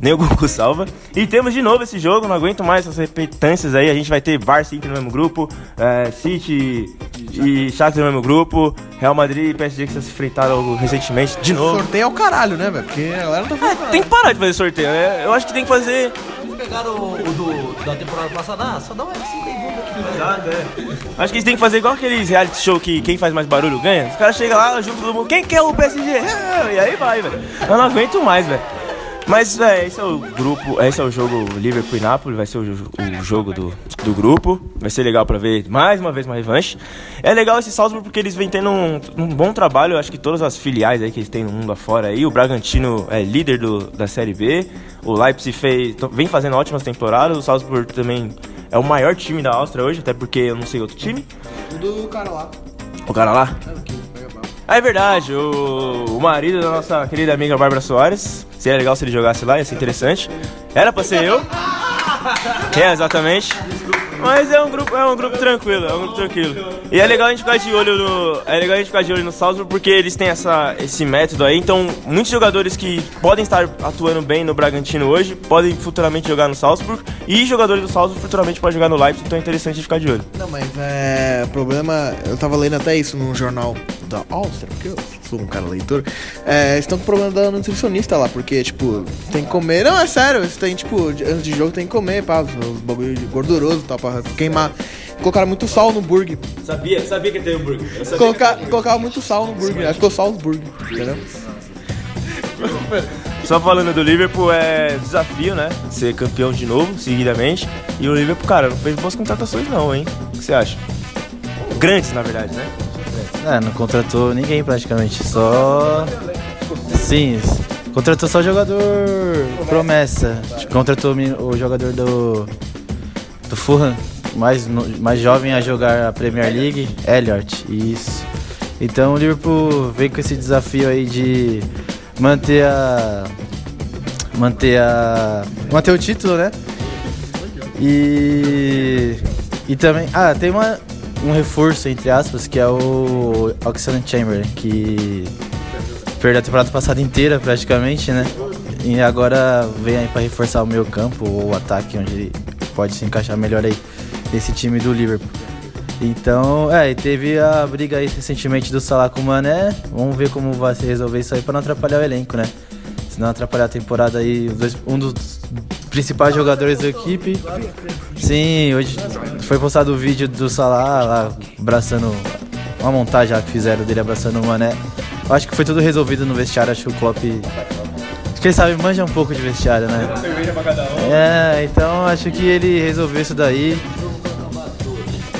Nem o Goku salva. E temos de novo esse jogo, não aguento mais essas repetâncias aí. A gente vai ter sempre no mesmo grupo, é, City e Shakhtar no mesmo grupo, Real Madrid e PSG que se enfrentaram recentemente de novo. Sorteio é o caralho, né, velho? Porque a galera não tá falando. Tem que parar de fazer sorteio, né? Eu acho que tem que fazer. Pegaram o, o do, da temporada passada, ah, só dá um F5 aí, vamos ver o que vai. Acho que eles têm que fazer igual aqueles reality show que quem faz mais barulho ganha. Os caras chegam lá, junto todo mundo, quem quer o PSG? É, E aí vai, velho. Eu não aguento mais, velho. Mas, velho, esse é o grupo, esse é o jogo Liverpool e Napoli, vai ser o, o jogo do, do grupo. Vai ser legal pra ver mais uma vez uma revanche. É legal esse Salzburg porque eles vêm tendo um, um bom trabalho, eu acho que todas as filiais aí que eles têm no mundo afora aí. O Bragantino é líder do, da Série B, o Leipzig fez, vem fazendo ótimas temporadas, o Salzburg também é o maior time da Áustria hoje, até porque eu não sei outro time. O do cara lá. O cara lá? Ah, é verdade, o, o marido da nossa querida amiga Bárbara Soares. Seria legal se ele jogasse lá, ia ser interessante. Era pra ser eu. É, exatamente. Mas é um grupo, é um grupo tranquilo, é um grupo tranquilo. E é legal a gente ficar de olho no, é legal a gente ficar de olho no Salzburg porque eles têm essa, esse método aí. Então, muitos jogadores que podem estar atuando bem no Bragantino hoje podem futuramente jogar no Salzburg e jogadores do Salzburg futuramente podem jogar no Leipzig. Então é interessante a gente ficar de olho. Não, mas é. O problema. Eu tava lendo até isso num jornal da Áustria, porque eu sou um cara leitor. É, estão com problema da nutricionista lá, porque, tipo, tem que comer. Não, é sério, eles têm, tipo, antes de jogo tem que comer, pá, os, os bagulho gorduroso e tal, pra queimar. Colocaram muito sal no burger. Sabia, sabia que tem um burger. Colocar, colocaram muito sal no burger, aí ficou Salzburg, entendeu? Só falando do Liverpool, é desafio, né? Ser campeão de novo, seguidamente. E o Liverpool, cara, não fez boas contratações não, hein? O que você acha? Grandes, na verdade, né? É, não contratou ninguém praticamente, só. Sim, contratou só jogador promessa. Contratou o o jogador do. do Fulham, mais, mais jovem a jogar a Premier League, Elliot. Isso. Então o Liverpool vem com esse desafio aí de manter a. manter a. manter o título, né? E. E também. Ah, tem uma. Um reforço, entre aspas, que é o Oxlade Chamberlain, que perdeu a temporada passada inteira praticamente, né? E agora vem aí para reforçar o meio campo ou o ataque, onde ele pode se encaixar melhor aí nesse time do Liverpool. Então, é, teve a briga aí recentemente do Salah com o Mané. Vamos ver como vai se resolver isso aí para não atrapalhar o elenco, né? Se não atrapalhar a temporada aí, dois- um dos principais jogadores da equipe. Sim, hoje foi postado o vídeo do Salah lá abraçando uma montagem lá que fizeram dele abraçando o Mané. Eu acho que foi tudo resolvido no vestiário, acho que o Klopp Acho que ele sabe, manja um pouco de vestiário, né? É, então acho que ele resolveu isso daí.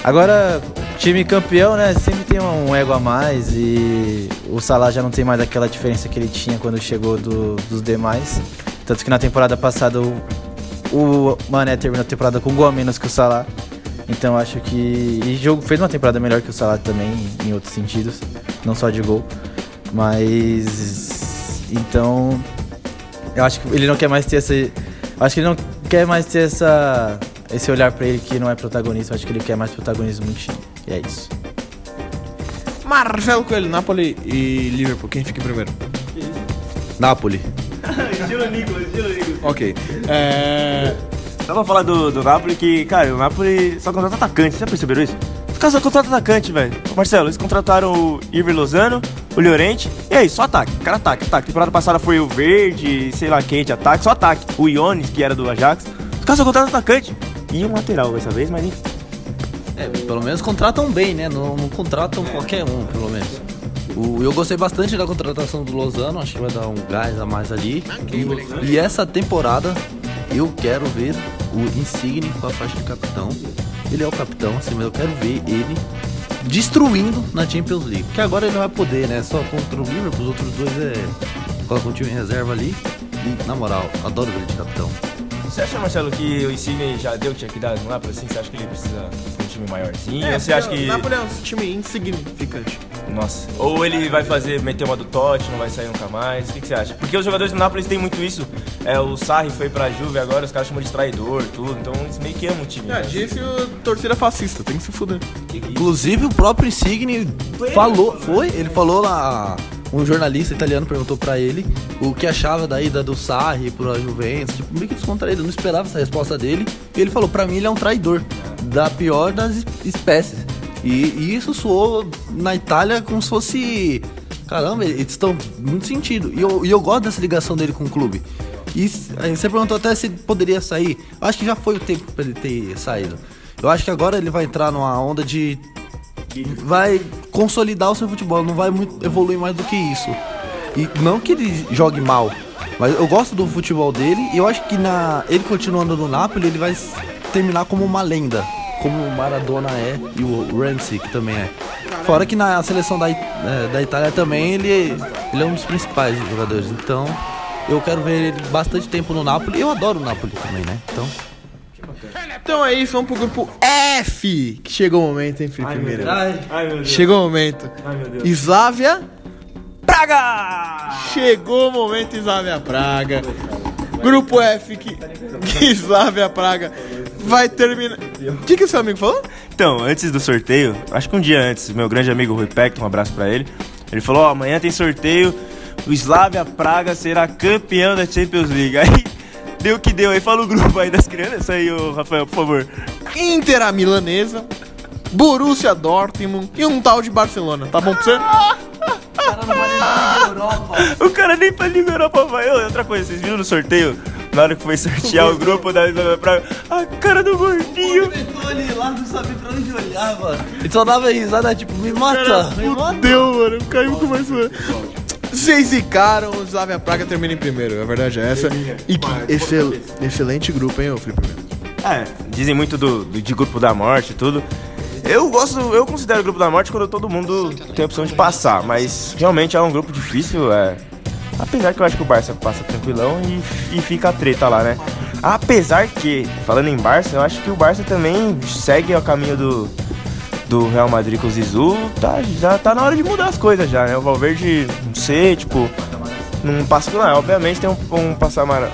Agora, time campeão, né? Sempre tem um ego a mais e o Salah já não tem mais aquela diferença que ele tinha quando chegou do- dos demais. Tanto que na temporada passada o, o Mané terminou a temporada com um gol a menos que o Salah. Então acho que. E o jogo fez uma temporada melhor que o Salah também, em outros sentidos, não só de gol. Mas. Então. Eu acho que ele não quer mais ter essa. eu Acho que ele não quer mais ter essa. Esse olhar pra ele que não é protagonista. Eu acho que ele quer mais protagonismo no time. E é isso. Marcelo Coelho, Napoli e Liverpool, quem fica em primeiro? Napoli. Ok. É. Só pra falar do, do Napoli que, cara, o Napoli só contrata atacante, vocês já perceberam isso? Os caras só contratam atacante, velho. Marcelo, eles contrataram o Iver Lozano, o Llorente, e aí, só ataque. Cara, ataque, ataque. Temporada passada foi o Verde, sei lá quem de ataque, só ataque. O Iones, que era do Ajax. Os caras só contratam atacante. E um lateral dessa vez, mas enfim. É, pelo menos contratam bem, né? Não, não contratam qualquer um, pelo menos. Eu gostei bastante da contratação do Lozano, acho que vai dar um gás a mais ali. E, e essa temporada eu quero ver o Insigne com a faixa de capitão. Ele é o capitão, assim, mas eu quero ver ele destruindo na Champions League. Porque agora ele não vai poder, né? Só contra o Liverpool, os outros dois é. Coloca um time em reserva ali. E, na moral, adoro ver ele de capitão. Você acha, Marcelo, que o Insigne já deu o que tinha que dar no Napoli, assim? Você acha que ele precisa de um time maiorzinho? ou você acha que... O Napoli é um time insignificante. Nossa. Ou ele vai fazer, meter uma do Totti, não vai sair nunca mais. O que, que você acha? Porque os jogadores do Napoli têm muito isso. É, o Sarri foi pra Juve agora, os caras chamam de traidor, tudo. Então eles meio que amam o time. Já né? disse o torcida fascista, tem que se fuder. Inclusive o próprio Insigne falou, foi, ele falou lá, um jornalista italiano perguntou pra ele o que achava da ida do Sarri pro Juventus, tipo, meio que descontraído, não esperava essa resposta dele, e ele falou, pra mim ele é um traidor, da pior das es- espécies. E, e isso soou na Itália como se fosse, caramba, eles estão muito sentido, e eu, e eu gosto dessa ligação dele com o clube. E você perguntou até se poderia sair. Eu acho que já foi o tempo pra ele ter saído. Eu acho que agora ele vai entrar numa onda de. Vai consolidar o seu futebol, não vai muito evoluir mais do que isso. E não que ele jogue mal, mas eu gosto do futebol dele e eu acho que na ele continuando no Napoli, ele vai terminar como uma lenda, como o Maradona é e o Ramsey que também é. Fora que na seleção da, eh, da Itália também ele, ele é um dos principais jogadores, então eu quero ver ele bastante tempo no Napoli. Eu adoro o Napoli também, né? Então, Então é isso, vamos pro grupo F. Que chegou o momento, hein, Felipe Meira? Ai, meu Deus. Chegou o momento. Ai, meu Deus. Islávia. Praga! Chegou o momento, Islávia Praga. Grupo F, que, que Islávia Praga vai terminar. O que, que o seu amigo falou? Então, antes do sorteio, acho que um dia antes, meu grande amigo Rui Pecton, um abraço pra ele. Ele falou: Ó, amanhã tem sorteio, o Slavia Praga será campeão da Champions League. Aí deu o que deu aí, fala o grupo aí das crianças aí, ô Rafael, por favor. Inter a Milanesa, Borussia Dortmund e um tal de Barcelona. Tá bom pra você? O cara nem pra Liga Europa vai. Ô, outra coisa, vocês viram no sorteio? Na hora que foi sortear o grupo da Slavia Praga, a cara do gordinho. Tentou ali lá, não sabia pra onde olhar, mano. Ele só dava risada, tipo, me mata, me mata. Fudeu, mano. Caiu com mais uma. Vocês zicaram, o Slavia Praga termina em primeiro. A verdade é essa. E que excel- excelente grupo, hein, ô Felipe? É, dizem muito do, do- de grupo da morte e tudo. Eu gosto, eu considero o grupo da morte quando todo mundo tem a opção de passar, mas realmente é um grupo difícil, é. Apesar que eu acho que o Barça passa tranquilão e, e fica a treta lá, né? Apesar que, falando em Barça, eu acho que o Barça também segue o caminho do, do Real Madrid com o Zizu, tá, já tá na hora de mudar as coisas já, né? O Valverde, não sei, tipo, não passa por lá. Obviamente tem um, um passamar.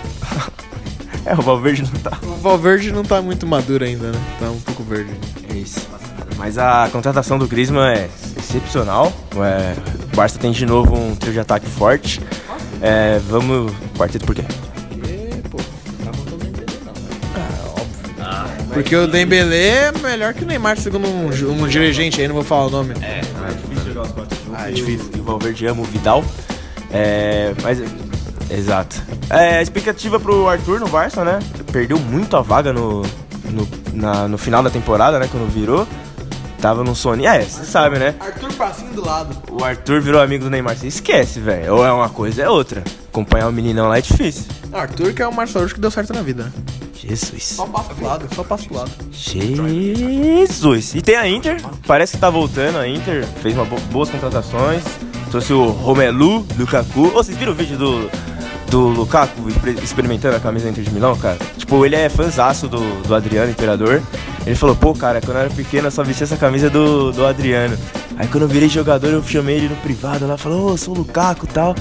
é, o Valverde não tá. O Valverde não tá muito maduro ainda, né? Tá um pouco verde. É isso. Mas a contratação do Griezmann é excepcional. É, o Barça tem de novo um trio de ataque forte. É, vamos. Quarteto por quê? Porque o Dembélé é melhor que o Neymar, segundo um, um dirigente aí, não vou falar o nome. É, é difícil jogar os quatro juntos. Ah, é difícil. O, e o Valverde ama o Vidal. É, mas. Exato. É, a expectativa pro Arthur no Barça, né? Perdeu muito a vaga no, no, na- no final da temporada, né? Quando virou. Tava no Sony. É, você sabe, né? Arthur Passinho do lado. O Arthur virou amigo do Neymar. Você esquece, velho. Ou é uma coisa, é outra. Acompanhar o meninão lá é difícil. Arthur que é o Marcelo que deu certo na vida, né? Jesus. Só passa pro lado, só passa pro lado. Jesus. E tem a Inter, parece que tá voltando a Inter, fez uma bo- boas contratações, trouxe o Romelu, Lukaku. Ô, vocês viram o vídeo do, do Lukaku exper- experimentando a camisa Inter de Milão, cara? Tipo, ele é fãzaço do, do Adriano, Imperador. Ele falou, pô, cara, quando eu era pequeno eu só vestia essa camisa do, do Adriano. Aí quando eu virei jogador eu chamei ele no privado lá, falou, ô, eu sou o Lukaku e tal.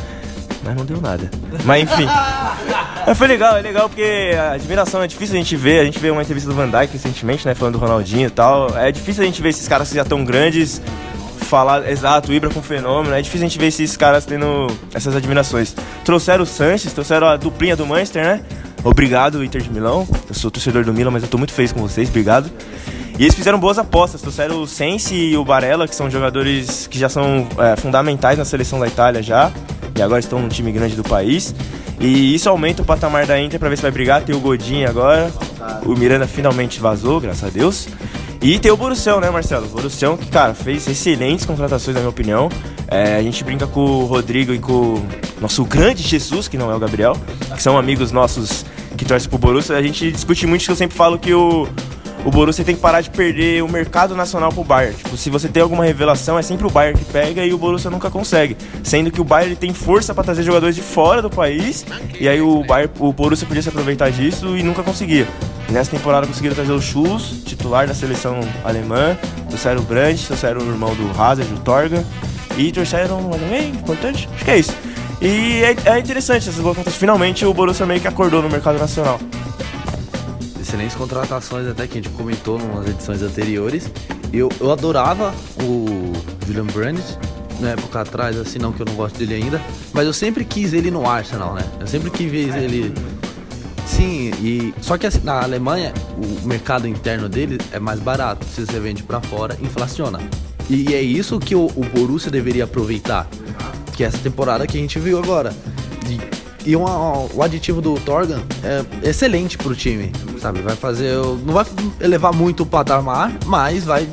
Mas não deu nada. Mas enfim. Mas foi legal, é legal porque a admiração é difícil a gente ver. A gente vê uma entrevista do Van Dijk recentemente, né? Falando do Ronaldinho e tal. É difícil a gente ver esses caras que já tão grandes falar, exato, Ibra com fenômeno. É difícil a gente ver esses caras tendo essas admirações. Trouxeram o Sanches, trouxeram a duplinha do Manchester, né? Obrigado, Inter de Milão. Eu sou torcedor do Milan, mas eu tô muito feliz com vocês, obrigado. E eles fizeram boas apostas, trouxeram o Sensi e o Barella, que são jogadores que já são é, fundamentais na seleção da Itália já, e agora estão no time grande do país. E isso aumenta o patamar da Inter pra ver se vai brigar. Tem o Godinho agora, o Miranda finalmente vazou, graças a Deus. E tem o Borussião, né, Marcelo? O Borussião que, cara, fez excelentes contratações, na minha opinião. É, a gente brinca com o Rodrigo e com o nosso grande Jesus, que não é o Gabriel, que são amigos nossos que torcem pro Borussia. A gente discute muito que eu sempre falo que o, o Borussia tem que parar de perder o mercado nacional pro Bayern. Tipo, se você tem alguma revelação, é sempre o Bayern que pega e o Borussia nunca consegue. Sendo que o Bayern tem força pra trazer jogadores de fora do país, e aí o Bayern, o Borussia podia se aproveitar disso e nunca conseguia. Nessa temporada conseguiram trazer o Schulz, titular da seleção alemã, trouxeram o Brandt, trouxeram o irmão do Hazard, o Torga, e trouxeram mais alguém importante? Acho que é isso. E é, é interessante essas boas contas. Finalmente o Borussia meio que acordou no mercado nacional. Excelentes contratações até que a gente comentou em umas edições anteriores. Eu, eu adorava o Julian Brandt, na época atrás, assim, não que eu não gosto dele ainda, mas eu sempre quis ele no Arsenal, né? Eu sempre quis ele. Sim, e só que assim, na Alemanha o mercado interno dele é mais barato. Se você vende pra fora, inflaciona. E é isso que o, o Borussia deveria aproveitar, que é essa temporada que a gente viu agora. E uma- o aditivo do Torgan é excelente pro time, sabe? Vai fazer. Não vai elevar muito o patamar, mas vai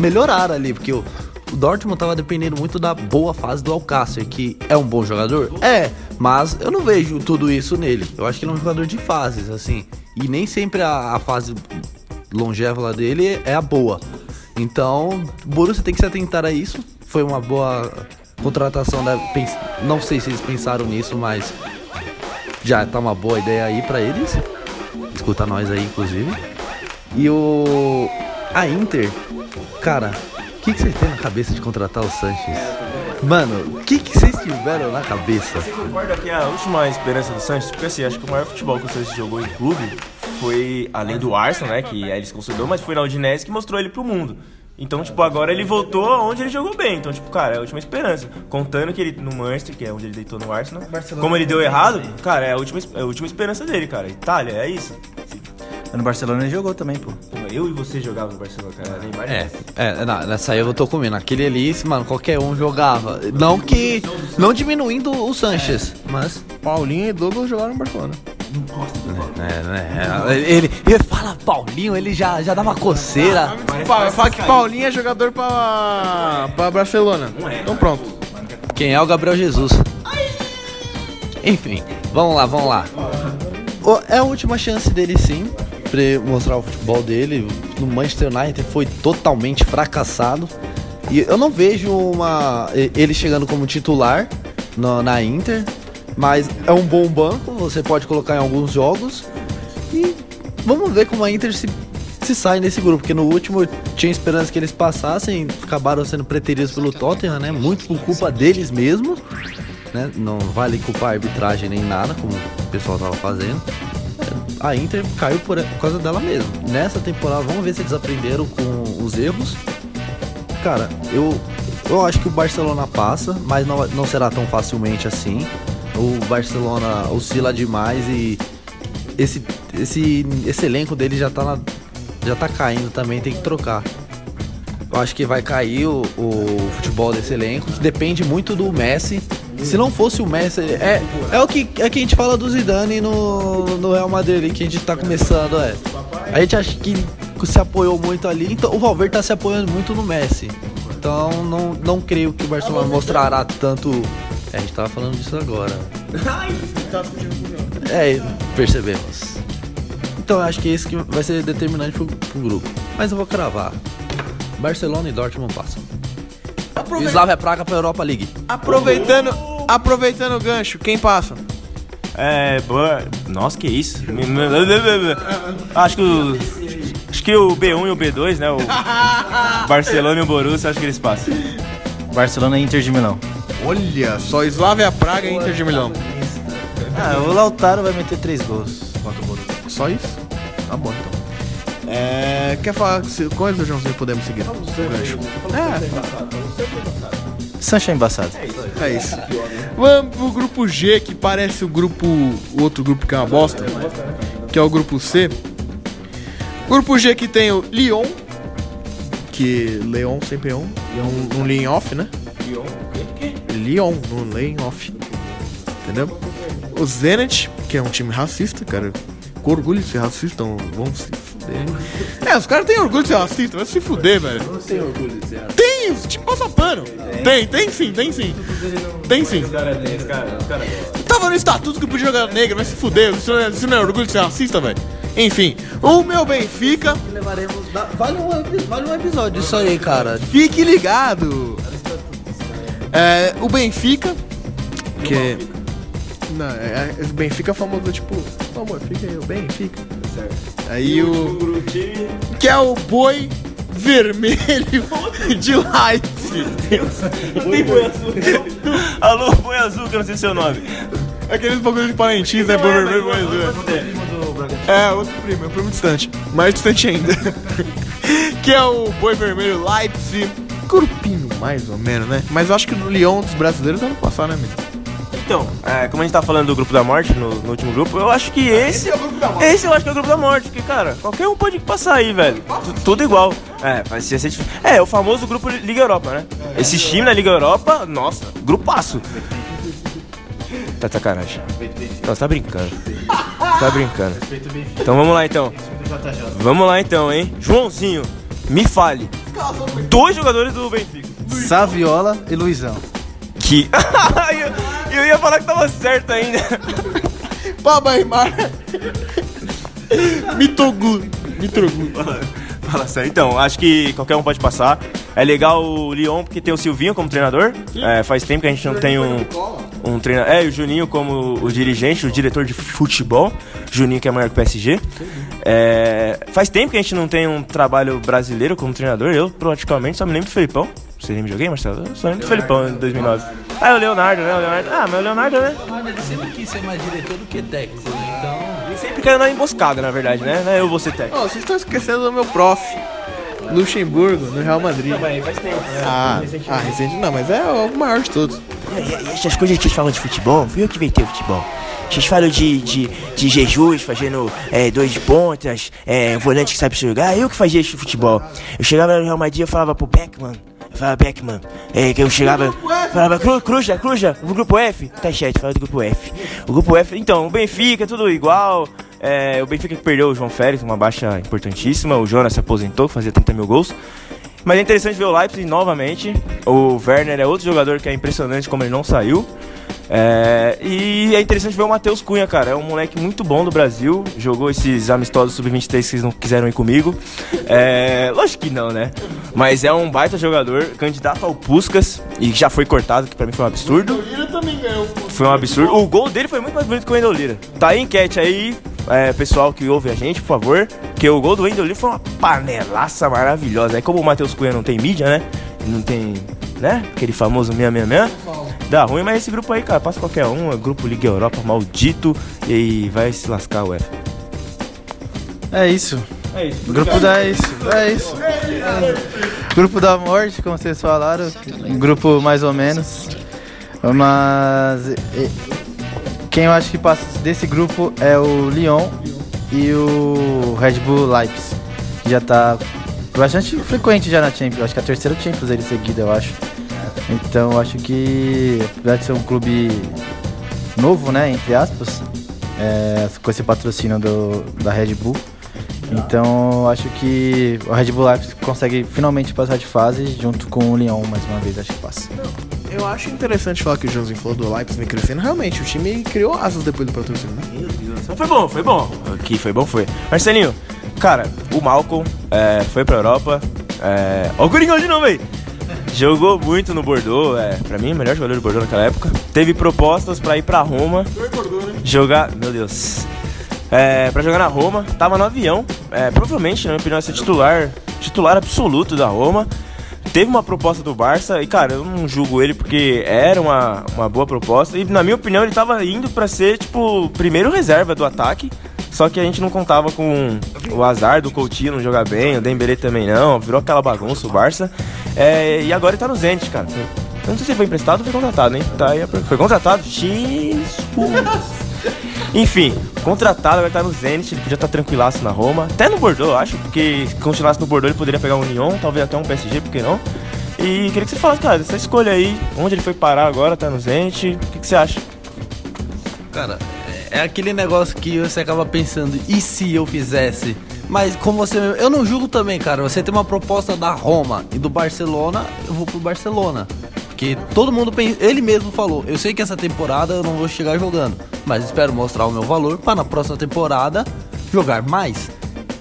melhorar ali, porque o, o Dortmund tava dependendo muito da boa fase do Alcácer, que é um bom jogador? É, mas eu não vejo tudo isso nele. Eu acho que ele é um jogador de fases, assim. E nem sempre a, a fase longeva dele é a boa. Então, o Borussia tem que se atentar a isso. Foi uma boa contratação da. pens- Não sei se eles pensaram nisso, mas já tá uma boa ideia aí pra eles. Escuta nós aí, inclusive. E o. A Inter, cara, o que, vocês têm na cabeça de contratar o Sanches? Mano, o que, que vocês tiveram na cabeça? Você concorda que a última esperança do Santos, porque assim, acho que o maior futebol que o Santos jogou em clube foi, além do Arsenal, né, que aí ele se consolidou, mas foi na Udinese que mostrou ele pro mundo. Então, tipo, agora ele voltou aonde ele jogou bem. Então, tipo, cara, é a última esperança. Contando que ele no Manchester, que é onde ele deitou no Arsenal, como ele deu errado, cara, é a última, é a última esperança dele, cara. Itália, é isso. No Barcelona ele jogou também, pô. Pô, Eu e você jogavam no Barcelona, cara. Neymar É, é, não, nessa aí eu tô comendo. Aquele ali, mano, qualquer um jogava. Não que. Não diminuindo o Sanches, mas. Paulinho e Douglas jogaram no Barcelona. É, né? Ele, ele fala Paulinho, ele já, já dá uma coceira. Pa- Fala que Paulinho é jogador pra, pra Barcelona. Então pronto. Quem é o Gabriel Jesus? Enfim, vamos lá, vamos lá. O- É a última chance dele sim, pra mostrar o futebol dele. No Manchester United foi totalmente fracassado. E eu não vejo uma ele chegando como titular no- na Inter, mas é um bom banco, você pode colocar em alguns jogos. E vamos ver como a Inter se, se sai nesse grupo, porque no último eu tinha esperança que eles passassem, acabaram sendo preteridos pelo Tottenham, né? Muito por culpa deles mesmos, né? Não vale culpar a arbitragem nem nada, como o pessoal tava fazendo. A Inter caiu por, por causa dela mesmo. Nessa temporada, vamos ver se eles aprenderam com os erros Cara, eu, eu acho que o Barcelona passa, mas não, não será tão facilmente assim. O Barcelona oscila demais e esse, esse, esse elenco dele já tá, na, já tá caindo também, tem que trocar. Eu acho que vai cair o, o futebol desse elenco, que depende muito do Messi. Se não fosse o Messi, é, é o que, é que a gente fala do Zidane no, no Real Madrid, que a gente tá começando, é. A gente acha que se apoiou muito ali, então o Valverde tá se apoiando muito no Messi. Então não, não creio que o Barcelona mostrará tanto. É, a gente tava falando disso agora. É, percebemos. Então eu acho que esse que vai ser determinante pro, pro grupo. Mas eu vou cravar. Barcelona e Dortmund passam. Aproveita- Slavia Praga pra Europa League. aproveitando, aproveitando o gancho, quem passa? É, boa. Nossa, que isso? Acho que o. Acho que o B1 e o B2, né? O Barcelona e o Borussia, acho que eles passam. Barcelona e Inter de Milão. Olha só, Slavia Praga e Inter de Milão. Ah, o Lautaro vai meter três gols contra o Borussia. Só isso? Tá bom então. É, quer falar se- coisa, Joãozinho? Podemos seguir? O gancho. Sancho é embaçado. É isso. Vamos pro grupo G, que parece o grupo. O outro grupo que é uma bosta. Que é o grupo C. Grupo G que tem o Lyon. Que Leon sempre é um. E é um, um lean off, né? Lyon, no lane off. Entendeu? O Zenit, que é um time racista, cara. Com orgulho de ser racista, então vamos se fuder. É, os caras têm orgulho de ser racista, vai se fuder, velho. Não tem orgulho de ser racista. Tem, os time passa pano. Tem, tem sim, tem sim. Tem sim. Tava no estatuto que podia jogar negra, vai se fuder. Isso não é, isso não é orgulho de ser racista, velho. Enfim, o meu Benfica, Levaremos. Vale um, vale um episódio disso aí, cara. fique ligado. É, o Benfica, que. Não, é, é, o Benfica é famoso, tipo, "Ô, amor, fica aí, o Benfica. Aí o. Que é o boi vermelho de Leipzig. Tem boi azul. Alô, boi azul, que eu não sei seu nome. Aqueles bagulho de parentins, né? Boi vermelho, boi azul. É, outro primo, é um primo distante. Mais distante ainda. que é o boi vermelho Leipzig. Grupinho, mais ou menos, né? Mas eu acho que no Lyon dos brasileiros vai não passar, né, amigo? Então, é, como a gente tá falando do grupo da morte no, no último grupo, eu acho que esse. Esse eu acho que é o grupo da morte, porque, cara, qualquer um pode passar aí, velho. Tu- Tudo igual. É, vai ser, ser difícil. É, o famoso grupo Liga Europa, né? Esse time na Liga Europa, nossa, grupaço. Tá de sacanagem. Não, você tá brincando. Você tá brincando. Então vamos lá então. Vamos lá então, hein? Joãozinho, me fale. Dois jogadores do Benfica. Saviola e Luizão. Que. eu, eu ia falar que tava certo ainda. Pabaimar. Mitoglu. Mitoglu. Fala sério. Então, acho que qualquer um pode passar. É legal o Lyon porque tem o Silvinho como treinador. É, faz tempo que a gente não tem um, um treinador. É, e o Juninho como o dirigente, o diretor de futebol. Juninho que é maior que o PSG. É, faz tempo que a gente não tem um trabalho brasileiro como treinador. Eu praticamente só me lembro do Felipão. Você lembra de alguém, Marcelo? Eu só lembro do Felipão em 2009. Ah, é o Leonardo, né? O Leonardo. Ah, mas o Leonardo, né? Ele sempre quis ser mais diretor do que técnico, né? Então. Sempre caiu na emboscada, na verdade, né? Não é eu vou ser técnico. Ó, vocês estão esquecendo do meu prof. Luxemburgo, no Real Madrid. faz tempo, né? Ah, ah, recente não, mas é o maior de todos. E, e essas coisas que vocês falam de futebol, fui eu que inventei o futebol. Vocês falam de, de, de Jesus fazendo é, dois de pontas, é, um volante que sabe jogar, eu que fazia esse futebol. Eu chegava no Real Madrid eu falava pro Beckman, falava Beckman, é, que eu chegava, falava Cru, Cruja, Cruja, o grupo F, tá chat, fala do grupo F. O grupo F, então, o Benfica, tudo igual. É, o Benfica que perdeu o João Félix, uma baixa importantíssima. O Jonas se aposentou, fazia 30 mil gols. Mas é interessante ver o Leipzig novamente. O Werner é outro jogador que é impressionante como ele não saiu. É, e é interessante ver o Matheus Cunha, cara. É um moleque muito bom do Brasil. Jogou esses amistosos sub-23 que vocês não quiseram ir comigo. É, lógico que não, né? Mas é um baita jogador, candidato ao Puskas. E já foi cortado, que pra mim foi um absurdo. Foi um absurdo. O gol dele foi muito mais bonito que o Wendel Lira. Tá aí enquete aí, é, pessoal que ouve a gente, por favor. Que o gol do Wendel Lira foi uma panelaça maravilhosa. É como o Matheus Cunha não tem mídia, né? Não tem, né? Aquele famoso 666. Dá ruim, mas esse grupo aí, cara, passa qualquer um. É grupo Liga Europa maldito. E aí vai se lascar o F. É isso. É isso. Grupo 10, é isso. Grupo da morte, como vocês falaram. Um grupo mais ou menos. Mas quem eu acho que passa desse grupo é o Lyon e o Red Bull Leipzig. Já tá bastante frequente já na Champions. Acho que é a terceira Champions ele seguida, eu acho. Então eu acho que apesar de ser um clube novo, né, entre aspas, é, com esse patrocínio do, da Red Bull. Então eu acho que o Red Bull Leipzig consegue finalmente passar de fase junto com o Lyon mais uma vez, acho que passa. Eu acho interessante falar que o Joãozinho falou do Leipzig vem crescendo. Realmente, o time criou asas depois do patrocínio, né? Então foi bom, foi bom. Aqui foi bom, foi. Marcelinho, cara, o Malcolm é, foi pra Europa. É... Ó o Coringão de novo aí. Jogou muito no Bordeaux, é, pra mim, o melhor jogador do Bordeaux naquela época. Teve propostas pra ir pra Roma. Jogar. Meu Deus. É, pra jogar na Roma, tava no avião. É, provavelmente, na minha opinião, ia ser titular, titular absoluto da Roma. Teve uma proposta do Barça e, cara, eu não julgo ele porque era uma, uma boa proposta. E, na minha opinião, ele tava indo pra ser, tipo, primeiro reserva do ataque. Só que a gente não contava com o azar do Coutinho não jogar bem, o Dembélé também não. Virou aquela bagunça o Barça. É, e agora ele tá no Zenit, cara. Eu não sei se foi emprestado ou foi contratado, hein? Tá aí Foi contratado? Jesus! Enfim, contratado, vai estar no Zenit, ele podia estar tranquilaço na Roma, até no Bordeaux, eu acho, porque se continuasse no Bordeaux ele poderia pegar um Lyon, talvez até um PSG, por que não? E queria que você falasse, cara, dessa escolha aí, onde ele foi parar agora, tá no Zenit, o que, que você acha? Cara, é aquele negócio que você acaba pensando, e se eu fizesse? Mas como você. Eu não julgo também, cara. Você tem uma proposta da Roma e do Barcelona, eu vou pro Barcelona. Porque todo mundo. Ele mesmo falou, eu sei que essa temporada eu não vou chegar jogando. Mas espero mostrar o meu valor para na próxima temporada jogar mais.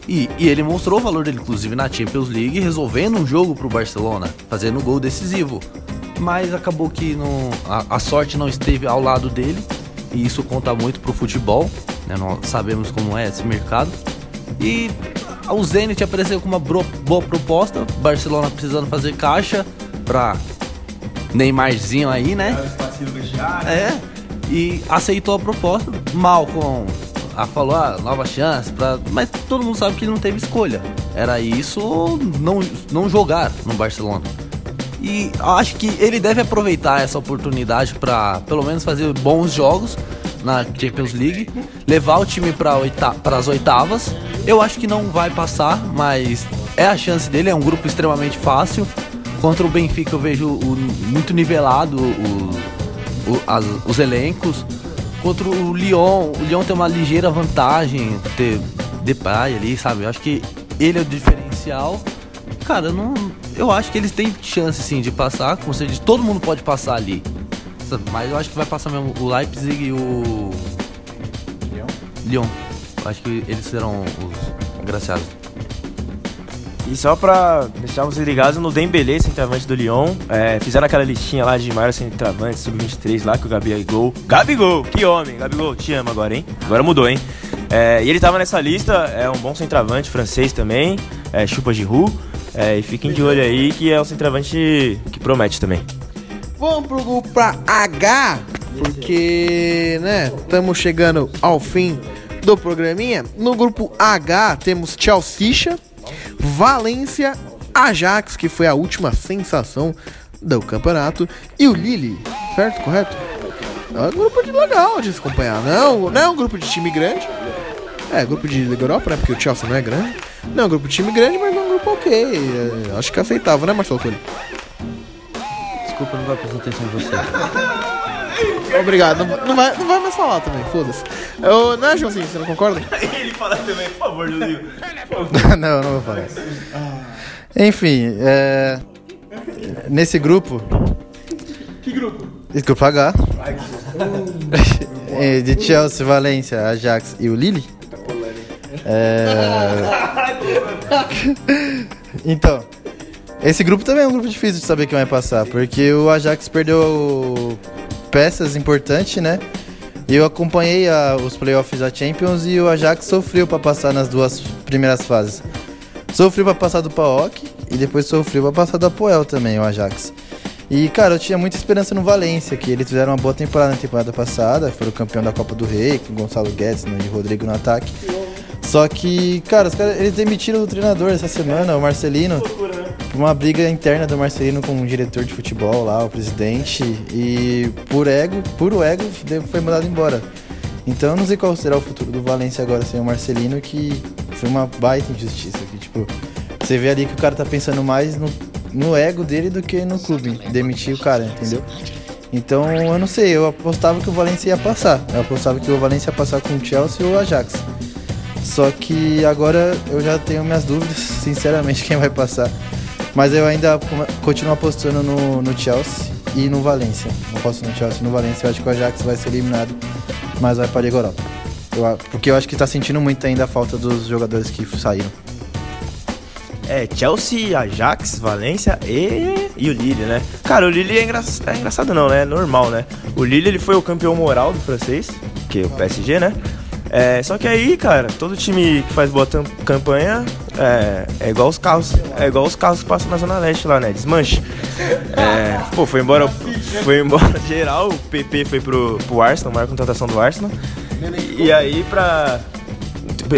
E, e ele mostrou o valor dele, inclusive na Champions League, resolvendo um jogo pro Barcelona, fazendo um gol decisivo. Mas acabou que não, a, a sorte não esteve ao lado dele, e isso conta muito pro futebol, né? Nós sabemos como é esse mercado. E o Zenit apareceu com uma boa proposta, Barcelona precisando fazer caixa pra Neymarzinho aí, né? É. E aceitou a proposta. Malcolm ah, falou, ah, nova chance, pra... mas todo mundo sabe que ele não teve escolha. Era isso ou não, não jogar no Barcelona. E acho que ele deve aproveitar essa oportunidade para pelo menos fazer bons jogos na Champions League, levar o time para oita as oitavas. Eu acho que não vai passar, mas é a chance dele, é um grupo extremamente fácil. Contra o Benfica eu vejo o- muito nivelado o- o- as- os elencos. Contra o Lyon, o Lyon tem uma ligeira vantagem ter Depay ali, sabe? Eu acho que ele é o diferencial. Cara, não, eu acho que eles têm chance sim de passar, como você disse, todo mundo pode passar ali. Mas eu acho que vai passar mesmo o Leipzig e o Lyon. Lyon. Eu acho que eles serão os agraciados. E só pra deixar vocês ligados no Dembélé, centroavante do Lyon, é, fizeram aquela listinha lá de maiores centroavantes, sub-23 lá, que o Gabigol... Gabigol, que homem! Gabigol, te amo agora, hein? Agora mudou, hein? É, e ele tava nessa lista, é um bom centroavante francês também, é, chupa Giroud, é, e fiquem de olho aí que é um centroavante que promete também. Vamos pro grupo H, porque, né, estamos chegando ao fim do programinha. No grupo H temos Chelsea, Valência, Ajax, que foi a última sensação do campeonato, e o Lille, certo? Correto? É um grupo de legal de se acompanhar. Não, não é um grupo de time grande. É, grupo de Liga Europa, né? Porque o Chelsea não é grande. Não é um grupo de time grande, mas é um grupo ok. É, acho que é aceitável, né, Marcelo Túlio? Desculpa, não vai prestar atenção em você. Obrigado. Não, não vai, não vai mais falar também, foda-se. Eu- Não é, Joãozinho? Você não concorda? Ele fala também, por favor, Julinho. não, não vou falar. Enfim, é... nesse grupo. Que grupo? Esse grupo H. De Chelsea, Valência, Ajax e o Lille. É... então, esse grupo também é um grupo difícil de saber quem vai passar, porque o Ajax perdeu peças importantes, né? Eu acompanhei a- os playoffs da Champions e o Ajax sofreu para passar nas duas primeiras fases. Sofreu para passar do PAOK e depois sofreu para passar do Apoel também, o Ajax. E, cara, eu tinha muita esperança no Valência, que eles fizeram uma boa temporada na temporada passada, foram campeão da Copa do Rei, com Gonçalo Guedes e Rodrigo no ataque. Só que, cara, os caras, eles demitiram o treinador essa semana, o Marcelino, por uma briga interna do Marcelino com o diretor de futebol lá, o presidente, e por ego, puro ego, foi mandado embora. Então eu não sei qual será o futuro do Valência agora sem o Marcelino, que foi uma baita injustiça. Que, tipo, você vê ali que o cara tá pensando mais no, no ego dele do que no clube, demitir o cara, entendeu? Então eu não sei, eu apostava que o Valência ia passar. Eu apostava que o Valência ia passar com o Chelsea ou o Ajax. Só que agora eu já tenho minhas dúvidas, sinceramente, quem vai passar. Mas eu ainda continuo apostando no, no Chelsea e no Valência. Não aposto no Chelsea no Valência. Eu acho que o Ajax vai ser eliminado, mas vai para a Liga Europa. Eu, porque eu acho que está sentindo muito ainda a falta dos jogadores que saíram. É, Chelsea, Ajax, Valência e, e o Lille, né? Cara, o Lille é, engra... é engraçado não, né? É normal, né? O Lille ele foi o campeão moral do francês, que é o PSG, né? É, só que aí, cara, todo time que faz boa campanha é, é, igual os carros. É igual os carros que passam na Zona Leste lá, né? Desmanche. É, pô, foi embora. Foi embora geral, o PP foi pro, pro Arsenal, maior contratação do Arsenal. E aí pra.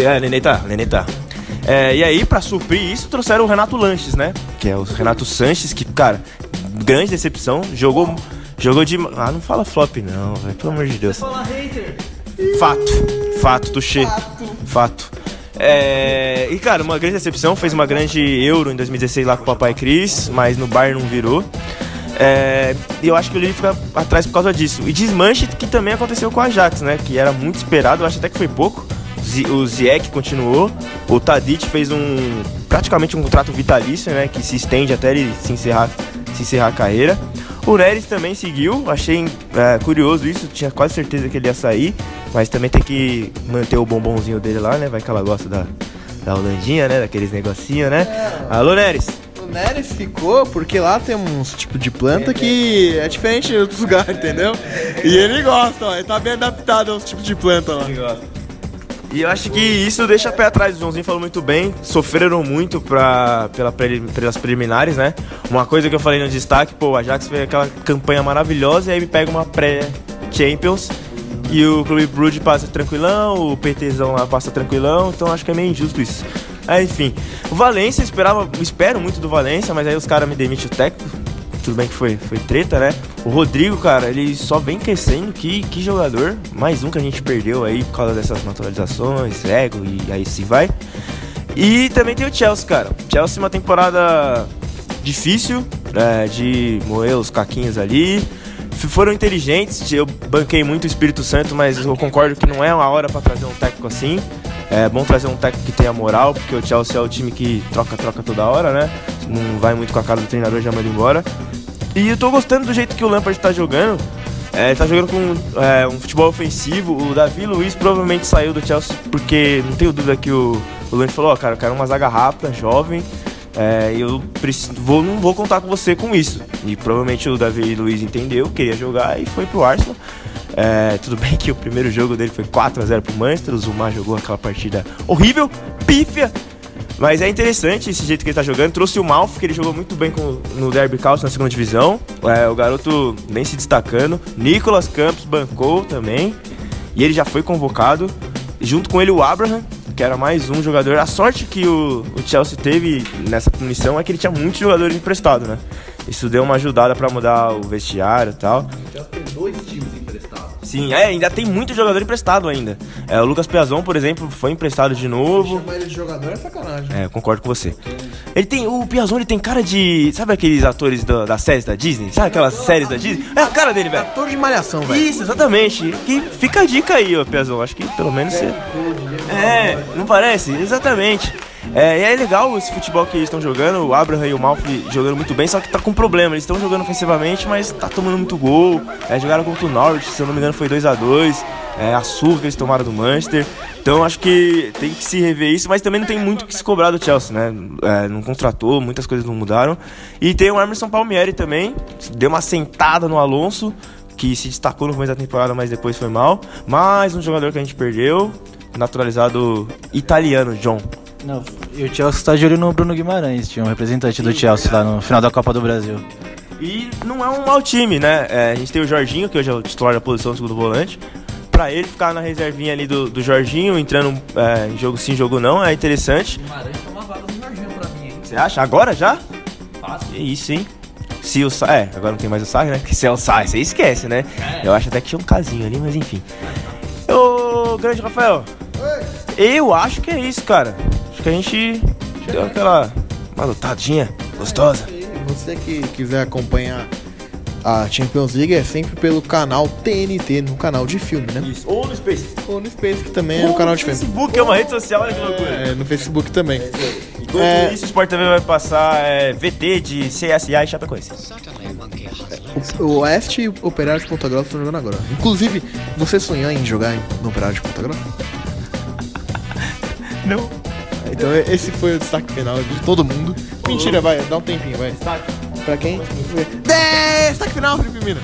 É, Nenê tá, Nenê tá. É, e aí, pra suprir isso, trouxeram o Renato Lanches, né? Que é o Renato Sanches, que, cara, grande decepção. Jogou. Jogou de. Ah, não fala flop, não. Pelo amor de Deus. Fato. Fato, Tuxê. Fato. Fato. É, e cara, uma grande decepção, fez uma grande Euro em 2016 lá com o Papai Cris, mas no Bayern não virou. É, e eu acho que o Lille fica atrás por causa disso. E desmanche que também aconteceu com o Ajax, né? Que era muito esperado, eu acho até que foi pouco. O Ziyech continuou, o Tadic fez um praticamente um contrato vitalício, né? Que se estende até ele se encerrar, se encerrar a carreira. O Neres também seguiu, achei é, curioso isso, tinha quase certeza que ele ia sair. Mas também tem que manter o bombonzinho dele lá, né? Vai que ela gosta da, da Holandinha, né? Daqueles negocinhos, né? É. Alô, Neres! O Neres ficou porque lá tem uns tipo de planta que é diferente de outros lugares, entendeu? E ele gosta, ó, ele tá bem adaptado aos tipos de planta lá. Ele gosta. E eu acho que isso deixa pé atrás. O Joãozinho falou muito bem. Sofreram muito pra, pela, pelas preliminares, né? Uma coisa que eu falei no destaque, pô, o Ajax fez aquela campanha maravilhosa e aí me pega uma pré-Champions e o Clube Brood passa tranquilão, o PTzão lá passa tranquilão, então acho que é meio injusto isso. Aí, enfim, o Valência, esperava, espero muito do Valência, mas aí os caras me demitem o técnico. Tudo bem que foi, foi treta, né? O Rodrigo, cara, ele só vem crescendo. Que, que jogador. Mais um que a gente perdeu aí por causa dessas naturalizações, ego e aí se vai. E também tem o Chelsea, cara. Chelsea, uma temporada difícil, é, de moer os caquinhos ali foram inteligentes. Eu banquei muito o Espírito Santo, mas eu concordo que não é uma hora para trazer um técnico assim. É bom trazer um técnico que tenha moral, porque o Chelsea é o time que troca-troca toda hora, né? Não vai muito com a cara do treinador já manda embora. E eu tô gostando do jeito que o Lampard tá jogando. É, ele tá jogando com é, um futebol ofensivo. O Davi Luiz provavelmente saiu do Chelsea porque não tenho dúvida que o, o Lampard falou: Ó, oh, cara, eu quero uma zaga rápida, jovem. É, eu preciso, vou, não vou contar com você com isso. E provavelmente o Davi Luiz entendeu, queria jogar e foi pro Arsenal. É, tudo bem que o primeiro jogo dele foi 4 a 0 pro Manchester, o Zuma jogou aquela partida horrível, pífia. Mas é interessante esse jeito que ele tá jogando. Trouxe o Malf, que ele jogou muito bem com, no Derby County na segunda divisão. É, o garoto vem se destacando. Nicolas Campos bancou também. E ele já foi convocado. Junto com ele o Abraham, que era mais um jogador. A sorte que o, o Chelsea teve nessa punição é que ele tinha muitos jogadores emprestados, né? Isso deu uma ajudada para mudar o vestiário e tal. Sim, é, ainda tem muito jogador emprestado ainda. É, o Lucas Piazon, por exemplo, foi emprestado de novo. Chamar ele de jogador é sacanagem. É, concordo com você. Ele tem, o Piazon ele tem cara de, sabe aqueles atores da, das séries da Disney? Sabe aquelas séries da Disney? É a cara dele, velho. Ator de malhação, velho. Isso, exatamente. Que fica a dica aí, ó, Piazon. Acho que pelo menos você... É, não parece? Exatamente. É, e é legal esse futebol que eles estão jogando, o Abraham e o Malfi jogando muito bem, só que tá com problema. Eles estão jogando ofensivamente, mas tá tomando muito gol. É, jogaram contra o Norwich, se eu não me engano foi 2 a 2 é, a surra que eles tomaram do Manchester. Então acho que tem que se rever isso, mas também não tem muito que se cobrar do Chelsea, né? É, não contratou, muitas coisas não mudaram. E tem o Emerson Palmieri também, deu uma sentada no Alonso, que se destacou no começo da temporada, mas depois foi mal. Mais um jogador que a gente perdeu, naturalizado italiano, John. Não, e o Chelsea está de olho no Bruno Guimarães, tinha um representante do Chelsea lá no final da Copa do Brasil. E não é um mau time, né? É, a gente tem o Jorginho, que hoje é o titular da posição do segundo volante. pra ele ficar na reservinha ali do, do Jorginho, entrando é, em jogo sim, jogo não, é interessante. Guimarães toma vaga do Jorginho pra mim, hein? Você acha? Agora já? Fácil. Que isso, hein? Se o Sa... É, agora não tem mais o Sai, né? Que se é o Sai, você esquece, né? Eu acho até que tinha um casinho ali, mas enfim. Ô, grande Rafael. Eu acho que é isso, cara. Que a gente deu aquela uma lutadinha gostosa. E você que quiser acompanhar a Champions League é sempre pelo canal TNT, no canal de filme, né? Isso. Ou no Space. Ou no Space, que também é um canal de filme. Facebook é uma rede social, olha que loucura. É, no Facebook também. Enquanto É. isso, o Sport TV vai passar é, VT de CSA e Chapecoense. O, o Oeste e o Operário de Ponta Grossa estão jogando agora. Inclusive, você sonhou em jogar no Operário de Ponta Grossa? Não. Então esse foi o destaque final de todo mundo. Mentira, vai, dá um tempinho, vai. Pra quem? Destaque final, Felipe Mina.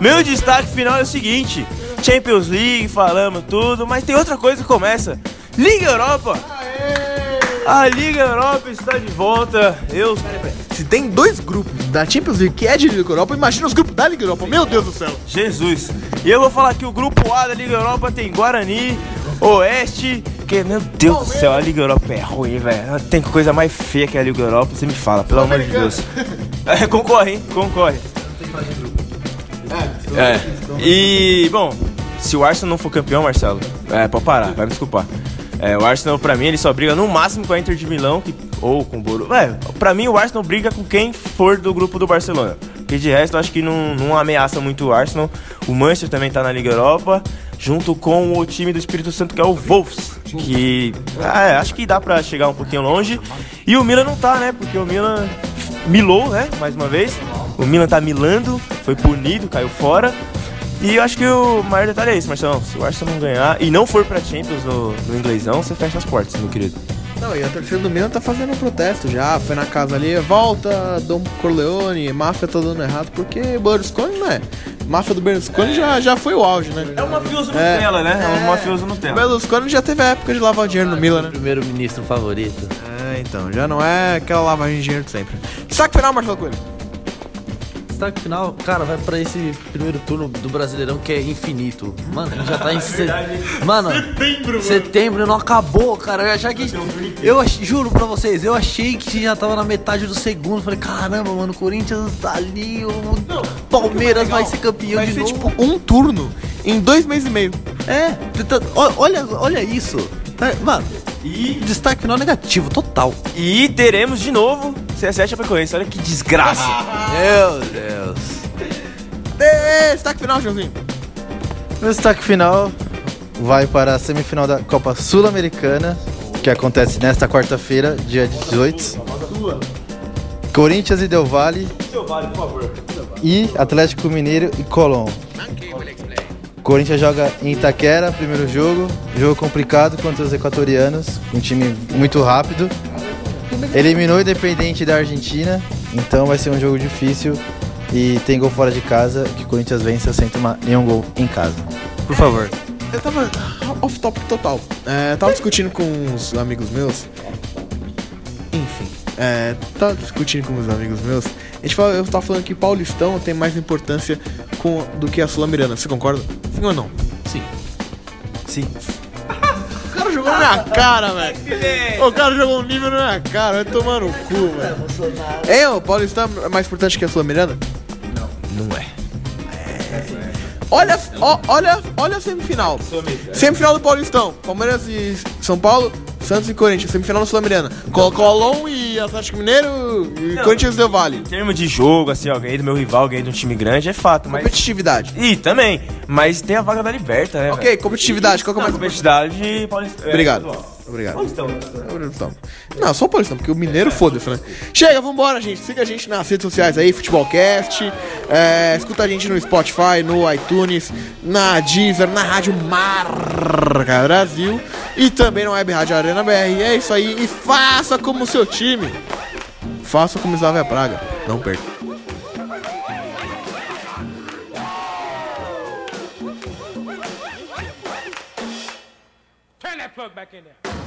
Meu destaque final é o seguinte: Champions League, falamos tudo, mas tem outra coisa que começa. Liga Europa! A Liga Europa está de volta. Eu. Se tem dois grupos da Champions League que é de Liga Europa, imagina os grupos da Liga Europa. Meu Deus do céu. Jesus. E eu vou falar que o grupo A da Liga Europa tem Guarani, Oeste. Que, meu Deus do céu, a Liga Europa é ruim, velho. Tem coisa mais feia que a Liga Europa, você me fala, pelo amor de Deus. É, concorre, hein? Concorre. É. E, bom, se o Arsenal não for campeão, Marcelo, é, pode parar, vai me desculpar. É, o Arsenal, pra mim, ele só briga no máximo com a Inter de Milão que, ou com o Borussia. É, pra mim, o Arsenal briga com quem for do grupo do Barcelona. Porque de resto, eu acho que não, não ameaça muito o Arsenal. O Manchester também tá na Liga Europa, junto com o time do Espírito Santo, que é o Wolves. Que, é, acho que dá pra chegar um pouquinho longe. E o Milan não tá, né? Porque o Milan milou, né? Mais uma vez. O Milan tá milando, foi punido, caiu fora. E eu acho que o maior detalhe é isso, Marcelão. Se o Arsenal não ganhar e não for pra Champions no, no inglesão, você fecha as portas, meu querido. Não, e a torcida do Milan tá fazendo um protesto já. Foi na casa ali, volta, Dom Corleone, máfia tá dando errado, porque Berlusconi, né? Máfia do Berlusconi já, já foi o auge, né? É um mafioso É. Nutella, né? É um É. mafioso O Nutella. Berlusconi já teve a época de lavar dinheiro no Milan, né? Primeiro-ministro favorito. É, então, já não é aquela lavagem de dinheiro de sempre. Destaque final, Marcelo Coelho. Destaque final, cara, vai pra esse primeiro turno do Brasileirão que é infinito. Mano, já tá em. se- Mano, setembro, não acabou, cara. Eu achava que. Eu ach- juro pra vocês, eu achei que já tava na metade do segundo. Falei, caramba, mano, o Corinthians tá ali, o Palmeiras vai ser campeão Vai de ser novo. tipo um turno em dois meses e meio. É, olha, olha isso. Tá- Mano, e destaque final negativo, total. E teremos de novo CSS Chapecoense. Olha que desgraça. Meu Deus. Destaque final, Joãozinho. Meu destaque final vai para a semifinal da Copa Sul-Americana, que acontece nesta quarta-feira, dia 18. Corinthians e Del Valle. E Atlético Mineiro e Colón. Corinthians joga em Itaquera, primeiro jogo. Jogo complicado contra os equatorianos. Um time muito rápido. Eliminou o Independente da Argentina. Então vai ser um jogo difícil. E tem gol fora de casa. Que o Corinthians vença sem tomar nenhum gol em casa. Por favor. Eu tava off topic total. É, tava discutindo com uns amigos meus. Enfim, é, tava discutindo com uns amigos meus. A gente fala, eu tava falando que Paulistão tem mais importância com, do que a Sul-Americana. Você concorda? Sim ou não? Sim. Sim. O cara jogou na minha cara, velho. O cara jogou um nível na minha cara. Vai tomar no cu, velho. É, o Paulistão é mais importante que a Sul-Americana? Não é. Olha, ó, olha, olha a semifinal. Semifinal do Paulistão. Palmeiras e São Paulo, Santos e Corinthians. Semifinal do Sul-Americana. Col Colón e Atlético Mineiro e Corinthians e Del Valle. Em termos de jogo, assim, ó, ganhei do meu rival, ganhei de um time grande, é fato, mas. Competitividade. E também, mas tem a vaga da Liberta, né? Ok, competitividade. Qual que é mais Competitividade paulista. é, Obrigado. estadual. Obrigado. Paulistão. Paulistão. Não, só o Paulistão, porque o Mineiro foda-se, né? Chega, vambora, gente. Siga a gente nas redes sociais aí, Futebolcast. É, escuta a gente no Spotify, no iTunes, na Deezer, na Rádio Marca Brasil e também na Web Rádio Arena BR. É isso aí. E faça como o seu time. Faça como Slavia Praga. Não perca. Plug back in there.